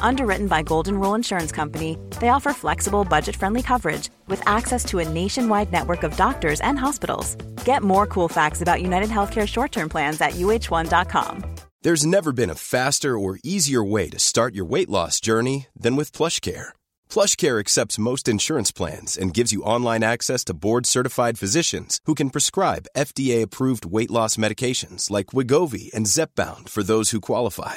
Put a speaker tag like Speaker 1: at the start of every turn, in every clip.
Speaker 1: Underwritten by Golden Rule Insurance Company, they offer flexible, budget friendly coverage with access to a nationwide network of doctors and hospitals. Get more cool facts about United Healthcare short term plans at uh1.com.
Speaker 2: There's never been a faster or easier way to start your weight loss journey than with PlushCare. PlushCare accepts most insurance plans and gives you online access to board-certified physicians who can prescribe FDA-approved weight loss medications like Wigovi and Zepbound for those who qualify.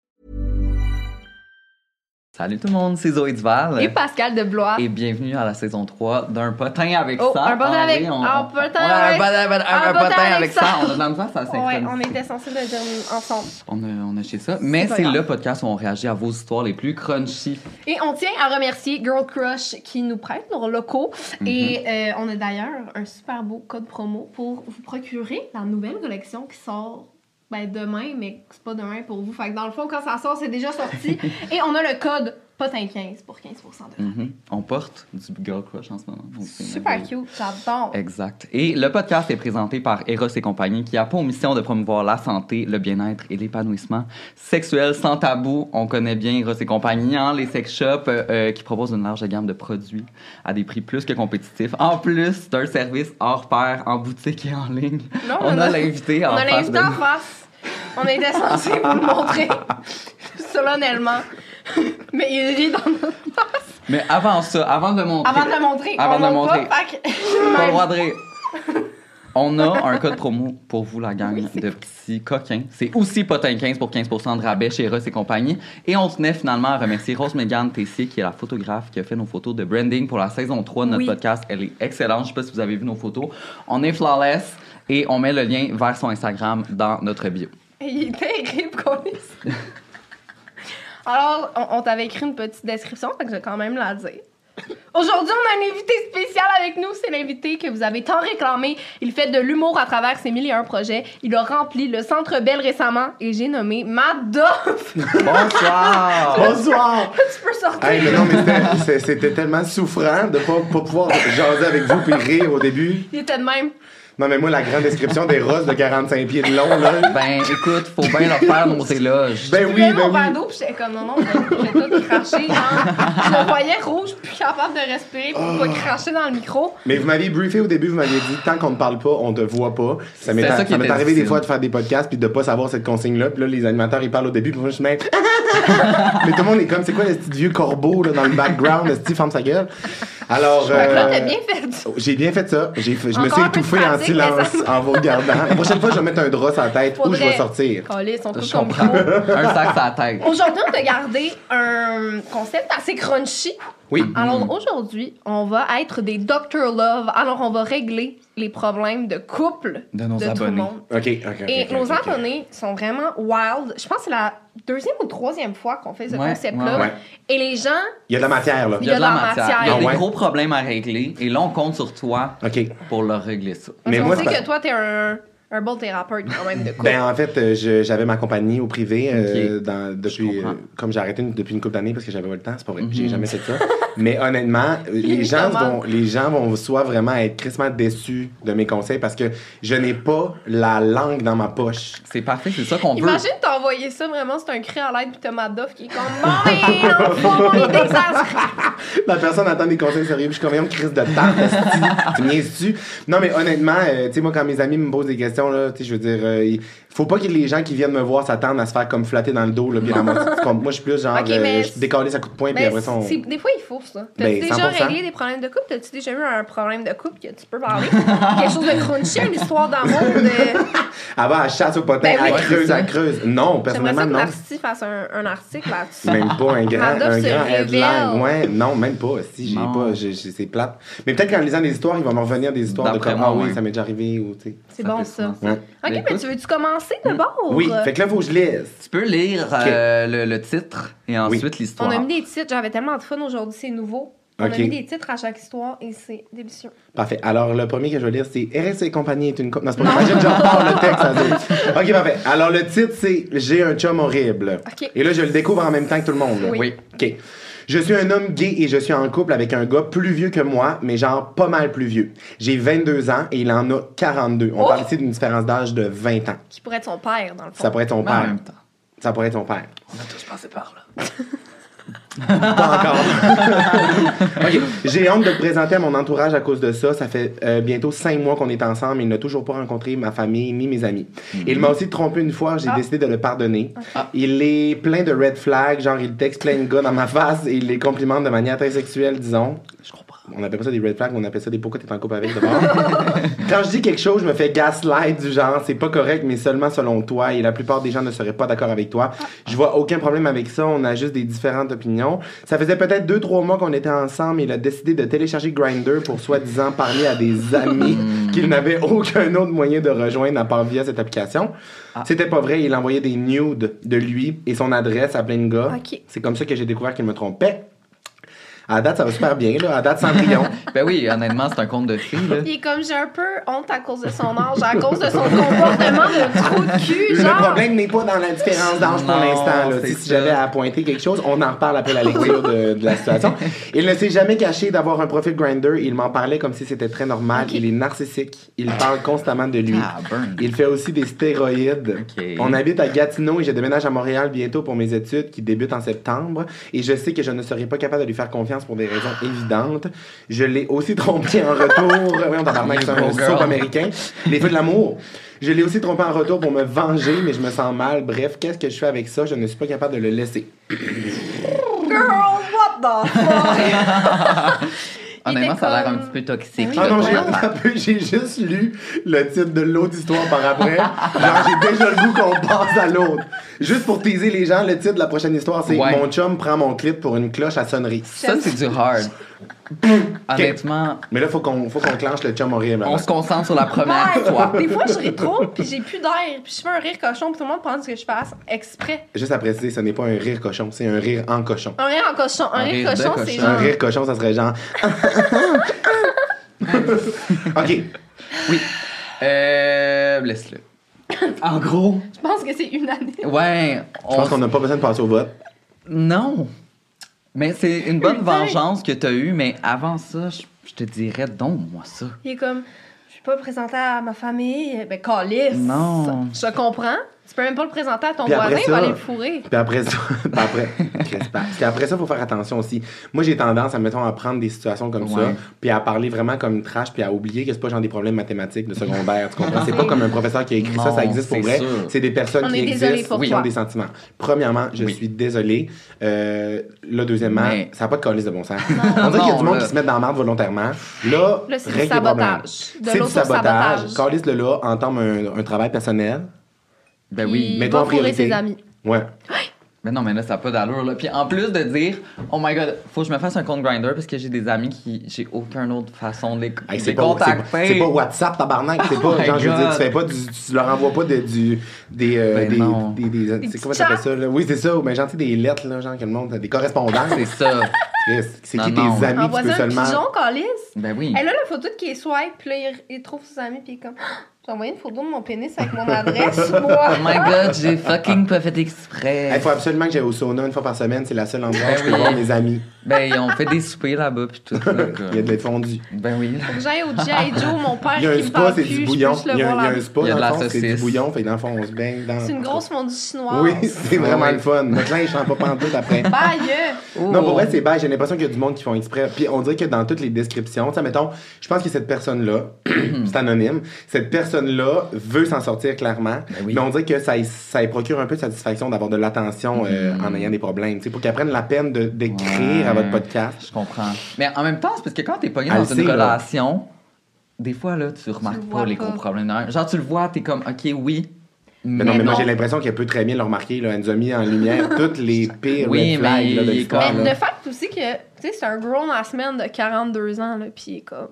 Speaker 3: Salut tout le monde, c'est Zoé Duval.
Speaker 4: Et Pascal de Blois.
Speaker 3: Et bienvenue à la saison 3 d'un potin avec
Speaker 4: Oh,
Speaker 3: ça.
Speaker 4: un potin
Speaker 3: Ah
Speaker 4: avec-
Speaker 3: oui, on,
Speaker 4: un
Speaker 3: on-
Speaker 4: potin
Speaker 3: on un
Speaker 4: avec-
Speaker 3: potin- un- potin
Speaker 4: potin
Speaker 3: avec ça.
Speaker 4: ça.
Speaker 3: On a dans le sens, ça
Speaker 4: Ouais, on était censé le dire ensemble.
Speaker 3: On a, on a chez ça. Mais
Speaker 4: C'est
Speaker 3: le podcast où on réagit à vos histoires les plus crunchy.
Speaker 4: Et on tient à remercier Girl Crush qui nous prête leurs locaux.
Speaker 3: Mhm.
Speaker 4: Et euh, on a d'ailleurs un super beau code promo pour vous procurer la nouvelle collection qui sort ben, demain, mais c'est pas demain pour vous. Fait que dans le fond, quand ça sort, c'est déjà sorti. Et on a le code POTIN15 pour 15% de.
Speaker 3: Mhm. On porte du Girl Crush en ce moment. donc
Speaker 4: Super cute, j'adore.
Speaker 3: Exact. Et le podcast est présenté par Eros et compagnie qui a pour mission de promouvoir la santé, le bien-être et l'épanouissement sexuel sans tabou. On connaît bien Eros et compagnie, hein, les sex shops euh, euh, qui proposent une large gamme de produits à des prix plus que compétitifs. En plus d'un service hors pair en boutique et en ligne. On, a l'invité en
Speaker 4: On a
Speaker 3: face
Speaker 4: l'invité en face. On était censé vous le montrer solennellement. Mais il rit dans notre face.
Speaker 3: Mais avant ça, avant de montrer...
Speaker 4: Avant de le montrer.
Speaker 3: Avant
Speaker 4: on
Speaker 3: de le
Speaker 4: montre
Speaker 3: montrer.
Speaker 4: Pas, fait que-
Speaker 3: Pas le droit de rire. On a un code promo pour vous, la gang
Speaker 4: Oui,
Speaker 3: de petits coquins. C'est aussi Potin 15 pour 15% de rabais chez Ross et compagnie. Et on tenait finalement à remercier Rose Megan Tessier, qui est la photographe qui a fait nos photos de branding pour la saison 3 de notre
Speaker 5: Oui.
Speaker 3: podcast. Elle est excellente. Je sais pas si vous avez vu nos photos. On est flawless et on met le lien vers son Instagram dans notre bio.
Speaker 4: Et Il est terrible qu'on Alors, on, on t'avait écrit une petite description, fait que je vais quand même la dire. Aujourd'hui, on a un invité spécial avec nous. C'est l'invité que vous avez tant réclamé. Il fait de l'humour à travers ses mille et un projets. Il a rempli le Centre Belle récemment et j'ai nommé Madoff.
Speaker 3: Bonsoir!
Speaker 6: Bonsoir!
Speaker 4: tu peux sortir.
Speaker 6: Hey, mais non, mais c'était- tellement souffrant de pas, pas pouvoir jaser avec vous puis rire au début.
Speaker 4: Il était de même.
Speaker 6: Non, mais moi, la grande description des roses de 45 pieds de long, là.
Speaker 3: ben, écoute, faut bien leur faire nos éloges.
Speaker 6: Ben
Speaker 4: Je
Speaker 6: oui, ben
Speaker 4: mon verre
Speaker 6: oui.
Speaker 4: d'eau, puis j'étais comme non, non, je vais tout cracher. genre. Je me voyais rouge, plus capable de respirer pour pas cracher dans le micro.
Speaker 6: Mais vous m'aviez briefé au début, vous m'aviez dit tant qu'on ne parle pas, on te voit pas. Ça m'est arrivé des fois de faire des podcasts puis de pas savoir cette consigne-là. Puis là, les animateurs, ils parlent au début, puis moi, je suis même. mais tout le monde est comme, c'est quoi le petit vieux corbeau là, dans le background, le petit ferme sa gueule. Alors. Euh,
Speaker 4: t'as bien fait ça.
Speaker 6: J'ai bien fait ça. J'ai fait- je me
Speaker 4: Encore
Speaker 6: suis
Speaker 4: un peu de
Speaker 6: étouffé en
Speaker 4: pratique, mais
Speaker 6: silence en vous regardant. La prochaine fois, je vais mettre un drap sur la tête où je vais
Speaker 4: Faudrait-
Speaker 6: sortir.
Speaker 4: Calais, ils sont tous
Speaker 3: Je
Speaker 4: comme
Speaker 3: comprends. Un sac sur la tête.
Speaker 4: Aujourd'hui, on a gardé un concept assez crunchy.
Speaker 6: Oui.
Speaker 4: Alors aujourd'hui, on va être des Dr. Love. Alors on va régler les problèmes de couple
Speaker 3: De nos
Speaker 4: tout le
Speaker 3: abonnés.
Speaker 4: monde.
Speaker 6: OK, OK. ok,
Speaker 4: Et nos abonnés sont vraiment wild. Je pense que c'est la deuxième ou troisième fois qu'on fait ce
Speaker 3: Ouais,
Speaker 4: concept-là.
Speaker 6: ouais, ouais.
Speaker 4: Et les gens,
Speaker 6: Il y a de la matière, là.
Speaker 3: Il y a de la matière. Il y a
Speaker 6: Ah
Speaker 3: des
Speaker 6: ouais?
Speaker 3: gros problèmes à régler. Et là, on compte sur toi pour leur régler ça.
Speaker 6: Mais
Speaker 4: qu'on
Speaker 6: moi,
Speaker 4: sait que toi, t'es un, un bon thérapeute quand même de couple.
Speaker 6: Ben, en fait, euh, j'avais ma compagnie au privé euh, dans, depuis. euh, comme j'ai arrêté une- depuis une couple d'années parce que j'avais pas le temps, c'est pas vrai. J'ai
Speaker 3: Mhm.
Speaker 6: jamais fait ça. Mais honnêtement, les gens, vont, les gens vont soit vraiment être crissement déçus de mes conseils parce que je n'ai pas la langue dans ma poche.
Speaker 3: C'est parfait, c'est ça qu'on veut.
Speaker 4: Imagine t'envoyer ça, vraiment, c'est un cri en l'aide, pis t'as Madoff qui est comme Bon, ben, est exaspéré.
Speaker 6: La personne attend des conseils sérieux, puis je suis comme, crise de temps, tu me niaises-tu? Non, mais honnêtement, euh, tu sais, moi, quand mes amis me posent des questions, là, tu sais, je veux dire, euh, faut pas que les gens qui viennent me voir s'attendent à se faire comme flatter dans le dos, là, puis? Moi, je suis plus genre,
Speaker 4: Ok,
Speaker 6: euh,
Speaker 4: mais
Speaker 6: je décolle à coup de poing, puis après ça, on...
Speaker 4: des fois, il faut ça. T'as-tu
Speaker 6: Ben,
Speaker 4: déjà
Speaker 6: 100%.
Speaker 4: réglé des problèmes de couple? T'as-tu déjà eu un problème de couple que tu peux parler? Quelque chose de crunchy, une histoire d'amour, de.
Speaker 6: Avant, elle chasse au potin,
Speaker 4: Ben oui.
Speaker 6: elle creuse, elle creuse. Non,
Speaker 4: J'aimerais ça
Speaker 6: personnellement,
Speaker 4: que
Speaker 6: non.
Speaker 4: Narcy fasse un, un article là-dessus.
Speaker 6: Même pas un grand, un grand headline. Ouais, non, même pas. Si, j'ai pas, c'est plate. Mais peut-être qu'en lisant des histoires, il va me revenir des histoires de comme, ah oui, ça m'est déjà arrivé, ou tu sais.
Speaker 4: C'est bon, ça. Ok, mais tu veux-tu commencer d'abord?
Speaker 6: Oui, fait que là, faut que je lise.
Speaker 3: Tu peux lire euh, le, le titre et ensuite l'histoire.
Speaker 4: On a mis des titres, j'avais tellement de fun aujourd'hui, c'est nouveau. On
Speaker 6: Ok.
Speaker 4: a mis des titres à chaque histoire et c'est délicieux.
Speaker 6: Parfait. Alors, le premier que je vais lire, c'est RS et compagnie est une... co- Non, c'est pas Imagine, je repars le texte. à. OK, parfait. Alors, le titre, c'est J'ai un chum horrible.
Speaker 4: Ok.
Speaker 6: Et là, je le découvre en même temps que tout le monde. là.
Speaker 4: Oui.
Speaker 6: OK. Je suis un homme gay et je suis en couple avec un gars plus vieux que moi, mais genre pas mal plus vieux. J'ai 22 ans et il en a 42. On
Speaker 4: Oh!
Speaker 6: parle ici d'une différence d'âge de 20 ans.
Speaker 4: Qui pourrait être son père, dans le fond.
Speaker 6: Ça pourrait être ton
Speaker 3: Mais en
Speaker 6: père.
Speaker 3: même temps.
Speaker 6: Ça pourrait être ton père.
Speaker 3: On a tous passé par là.
Speaker 6: Pas encore. OK. J'ai honte de te présenter à mon entourage à cause de ça. Ça fait euh, bientôt cinq mois qu'on est ensemble et il n'a toujours pas rencontré ma famille ni mes amis. Il m'a aussi trompé une fois. J'ai
Speaker 4: Ah.
Speaker 6: décidé de le pardonner.
Speaker 3: Ah.
Speaker 6: Il est plein de red flags. Genre, il texte plein de gars dans ma face et il les complimente de manière très sexuelle, disons.
Speaker 3: Je comprends.
Speaker 6: On appelle pas ça des red flags, on appelle ça des pourquoi t'es en couple avec d'abord. Quand je dis quelque chose, je me fais gaslight du genre, c'est pas correct, mais seulement selon toi, et la plupart des gens ne seraient pas d'accord avec toi. Je vois aucun problème avec ça, on a juste des différentes opinions. Ça faisait peut-être deux, trois mois qu'on était ensemble, et il a décidé de télécharger Grindr pour soi-disant parler à des amis qu'il n'avait aucun autre moyen de rejoindre à part via cette application. C'était pas vrai, il envoyait des nudes de lui et son adresse à plein de gars. C'est comme ça que j'ai découvert qu'il me trompait. À date, ça va super bien, là. À date, Cendrillon.
Speaker 3: Ben oui, honnêtement, c'est un conte de fées, là.
Speaker 4: Il est comme j'ai un peu honte à cause de son âge, à cause de son comportement de trou de cul,
Speaker 6: Le
Speaker 4: genre.
Speaker 6: problème n'est pas dans la différence d'âge pour l'instant. Si j'avais à pointer quelque chose, on en reparle après la lecture de, de la situation. Il ne s'est jamais caché d'avoir un profil Grinder. Il m'en parlait comme si c'était très normal. Il est narcissique. Il parle constamment de lui.
Speaker 3: Ah, burn.
Speaker 6: Il fait aussi des stéroïdes. On habite à Gatineau et je déménage à Montréal bientôt pour mes études qui débutent en septembre. Et je sais que je ne serai pas capable de lui faire confiance pour des raisons évidentes. Je l'ai aussi trompé en retour. Oui, on tabarnak, c'est un soap américain. Les feux de l'amour. Je l'ai aussi trompé en retour pour me venger, mais je me sens mal. Bref, qu'est-ce que je fais avec ça? Je ne suis pas capable de le laisser.
Speaker 4: Girl, what the fuck?
Speaker 3: Honnêtement, ça a l'air un petit peu toxique.
Speaker 4: Oui,
Speaker 6: Ah non,
Speaker 3: là,
Speaker 6: j'ai
Speaker 3: ton affaire.
Speaker 6: un peu- j'ai juste lu le titre de l'autre histoire par après. Genre, j'ai déjà le goût qu'on passe à l'autre. Juste pour teaser les gens, le titre de la prochaine histoire, c'est
Speaker 3: Ouais.
Speaker 6: Mon chum prend mon clip pour une cloche à sonnerie.
Speaker 3: Ça, c'est du hard. Honnêtement,
Speaker 6: Mais là, faut qu'on faut qu'on clenche le chum horrible.
Speaker 3: on se concentre sur la première
Speaker 4: Ouais,
Speaker 3: fois.
Speaker 4: Des fois, je ris trop, puis j'ai plus d'air, puis je fais un rire cochon, puis tout le monde pense que je fasse exprès.
Speaker 6: Juste à préciser, ce n'est pas un rire cochon, c'est un rire en cochon.
Speaker 4: Un rire en cochon. Un,
Speaker 3: Un
Speaker 4: rire,
Speaker 3: rire
Speaker 4: cochon, c'est
Speaker 3: cochon.
Speaker 6: Un
Speaker 4: genre.
Speaker 6: rire cochon, ça serait genre. ok.
Speaker 3: Oui. Euh, laisse-le. En gros,
Speaker 4: Je pense que c'est une année.
Speaker 3: ouais.
Speaker 6: Je pense qu'on n'a pas besoin de passer au vote.
Speaker 3: Non. Mais c'est une bonne vengeance que t'as eue, mais avant ça, je, je te dirais, donne-moi ça.
Speaker 4: Il est comme, je suis pas présenté à ma famille. Ben, calice.
Speaker 3: Non.
Speaker 4: Je comprends. Tu peux même pas le présenter à ton
Speaker 6: Puis après
Speaker 4: voisin, il va aller le fourrer.
Speaker 6: Puis après ça, puis après, qu'après ça, faut faire attention aussi. Moi, j'ai tendance à, mettons, à prendre des situations comme ça, puis à parler vraiment comme une trash, puis à oublier que c'est pas genre des problèmes mathématiques de secondaire, tu comprends? C'est pas comme un professeur qui a écrit ça,
Speaker 3: Non,
Speaker 6: ça existe pour vrai. C'est des personnes
Speaker 4: On
Speaker 6: qui existent, qui ont des sentiments. Premièrement, je
Speaker 3: Oui.
Speaker 6: suis désolé. Euh, là, deuxièmement,
Speaker 3: Mais-
Speaker 6: ça n'a pas de calice de bon sens. On dirait qu'il y a du
Speaker 3: Non,
Speaker 6: monde
Speaker 3: là.
Speaker 6: qui se met dans la merde volontairement. Là,
Speaker 4: c'est du sabotage.
Speaker 6: C'est du sabotage. Calice de là, entame un travail personnel.
Speaker 3: Ben oui.
Speaker 4: Va
Speaker 6: en
Speaker 4: fourrer ses amis.
Speaker 6: Ouais.
Speaker 3: Mais non, mais là, ça n'a pas d'allure, là. Puis en plus de dire, oh my god, faut que je me fasse un compte Grinder parce que j'ai des amis qui. J'ai aucune autre façon de les,
Speaker 6: Hey, c'est
Speaker 3: les
Speaker 6: pas, c'est pas-
Speaker 3: contacter.
Speaker 6: c'est pas WhatsApp, tabarnak. C'est
Speaker 3: Oh
Speaker 6: pas,
Speaker 3: my
Speaker 6: genre, je veux dire, tu fais pas du, tu leur envoies pas de, du, des, euh,
Speaker 3: Ben
Speaker 6: des,
Speaker 3: non.
Speaker 6: des, des- c'est comment t'appelles ça, là? Oui, c'est ça, mais genre, tu sais, des lettres, là, genre, que le monde, des correspondances.
Speaker 3: C'est ça.
Speaker 6: C'est qui
Speaker 3: non.
Speaker 6: tes amis, tu
Speaker 4: Envoie
Speaker 6: peux
Speaker 4: un
Speaker 6: seulement.
Speaker 4: pigeon, calice.
Speaker 3: Ben oui.
Speaker 4: Elle a la photo de qui est swipe, puis là, il, il trouve ses amis, puis il est comme, j'ai envoyé une photo de mon pénis avec mon adresse, moi.
Speaker 3: Oh my god, j'ai fucking pas fait exprès.
Speaker 6: Il faut absolument que j'aille au sauna une fois par semaine, c'est la seule endroit où
Speaker 3: Ben
Speaker 6: je peux
Speaker 3: oui.
Speaker 6: voir mes amis.
Speaker 3: Ben, ils ont fait des soupers là-bas, puis tout. là.
Speaker 6: Il y a de la fondue.
Speaker 3: Ben oui.
Speaker 4: Faut que j'aille au G.I. Joe, mon père
Speaker 6: Il y a un
Speaker 4: qui
Speaker 6: spa, c'est du bouillon. Il y a,
Speaker 4: voir
Speaker 6: il y a
Speaker 4: là.
Speaker 6: un spa,
Speaker 3: Il y a
Speaker 6: dans
Speaker 3: de
Speaker 6: le c'est du bouillon. Fait que dans le fond, on se baigne dans.
Speaker 4: C'est une grosse fondue chinoise.
Speaker 6: Oui, c'est vraiment
Speaker 3: Ouais.
Speaker 6: le fun. Linge, je sens pas pantoute après.
Speaker 4: Bye!
Speaker 6: Non, pour vrai, c'est bas. J'ai l'impression qu'il y a du monde qui font exprès. Puis on dirait que dans toutes les descriptions, tu sais, mettons, je pense que cette personne-là, c'est anonyme, cette personne-là veut s'en sortir clairement.
Speaker 3: Ben oui.
Speaker 6: Mais on dirait que ça, y- ça y procure un peu de satisfaction d'avoir de l'attention euh, en ayant des problèmes. Tu sais, pour qu'elle prenne la peine de- d'écrire à votre podcast.
Speaker 3: Je comprends. Mais en même temps, c'est parce que quand t'es pogné dans
Speaker 6: sait,
Speaker 3: une
Speaker 6: là.
Speaker 3: relation, des fois, là, tu remarques pas les
Speaker 4: pas.
Speaker 3: gros problèmes. d'un. Genre, tu le vois, t'es comme, OK, oui.
Speaker 6: Mais non, mais,
Speaker 4: Mais
Speaker 6: moi j'ai l'impression qu'elle peut très bien le remarquer. Là. Elle nous a mis en lumière toutes les pires
Speaker 3: Oui,
Speaker 6: red flags
Speaker 3: mais
Speaker 6: là, de l'histoire.
Speaker 4: Mais le fait aussi que, tu sais, c'est un grown ass man de 42 ans, là, pis il est comme,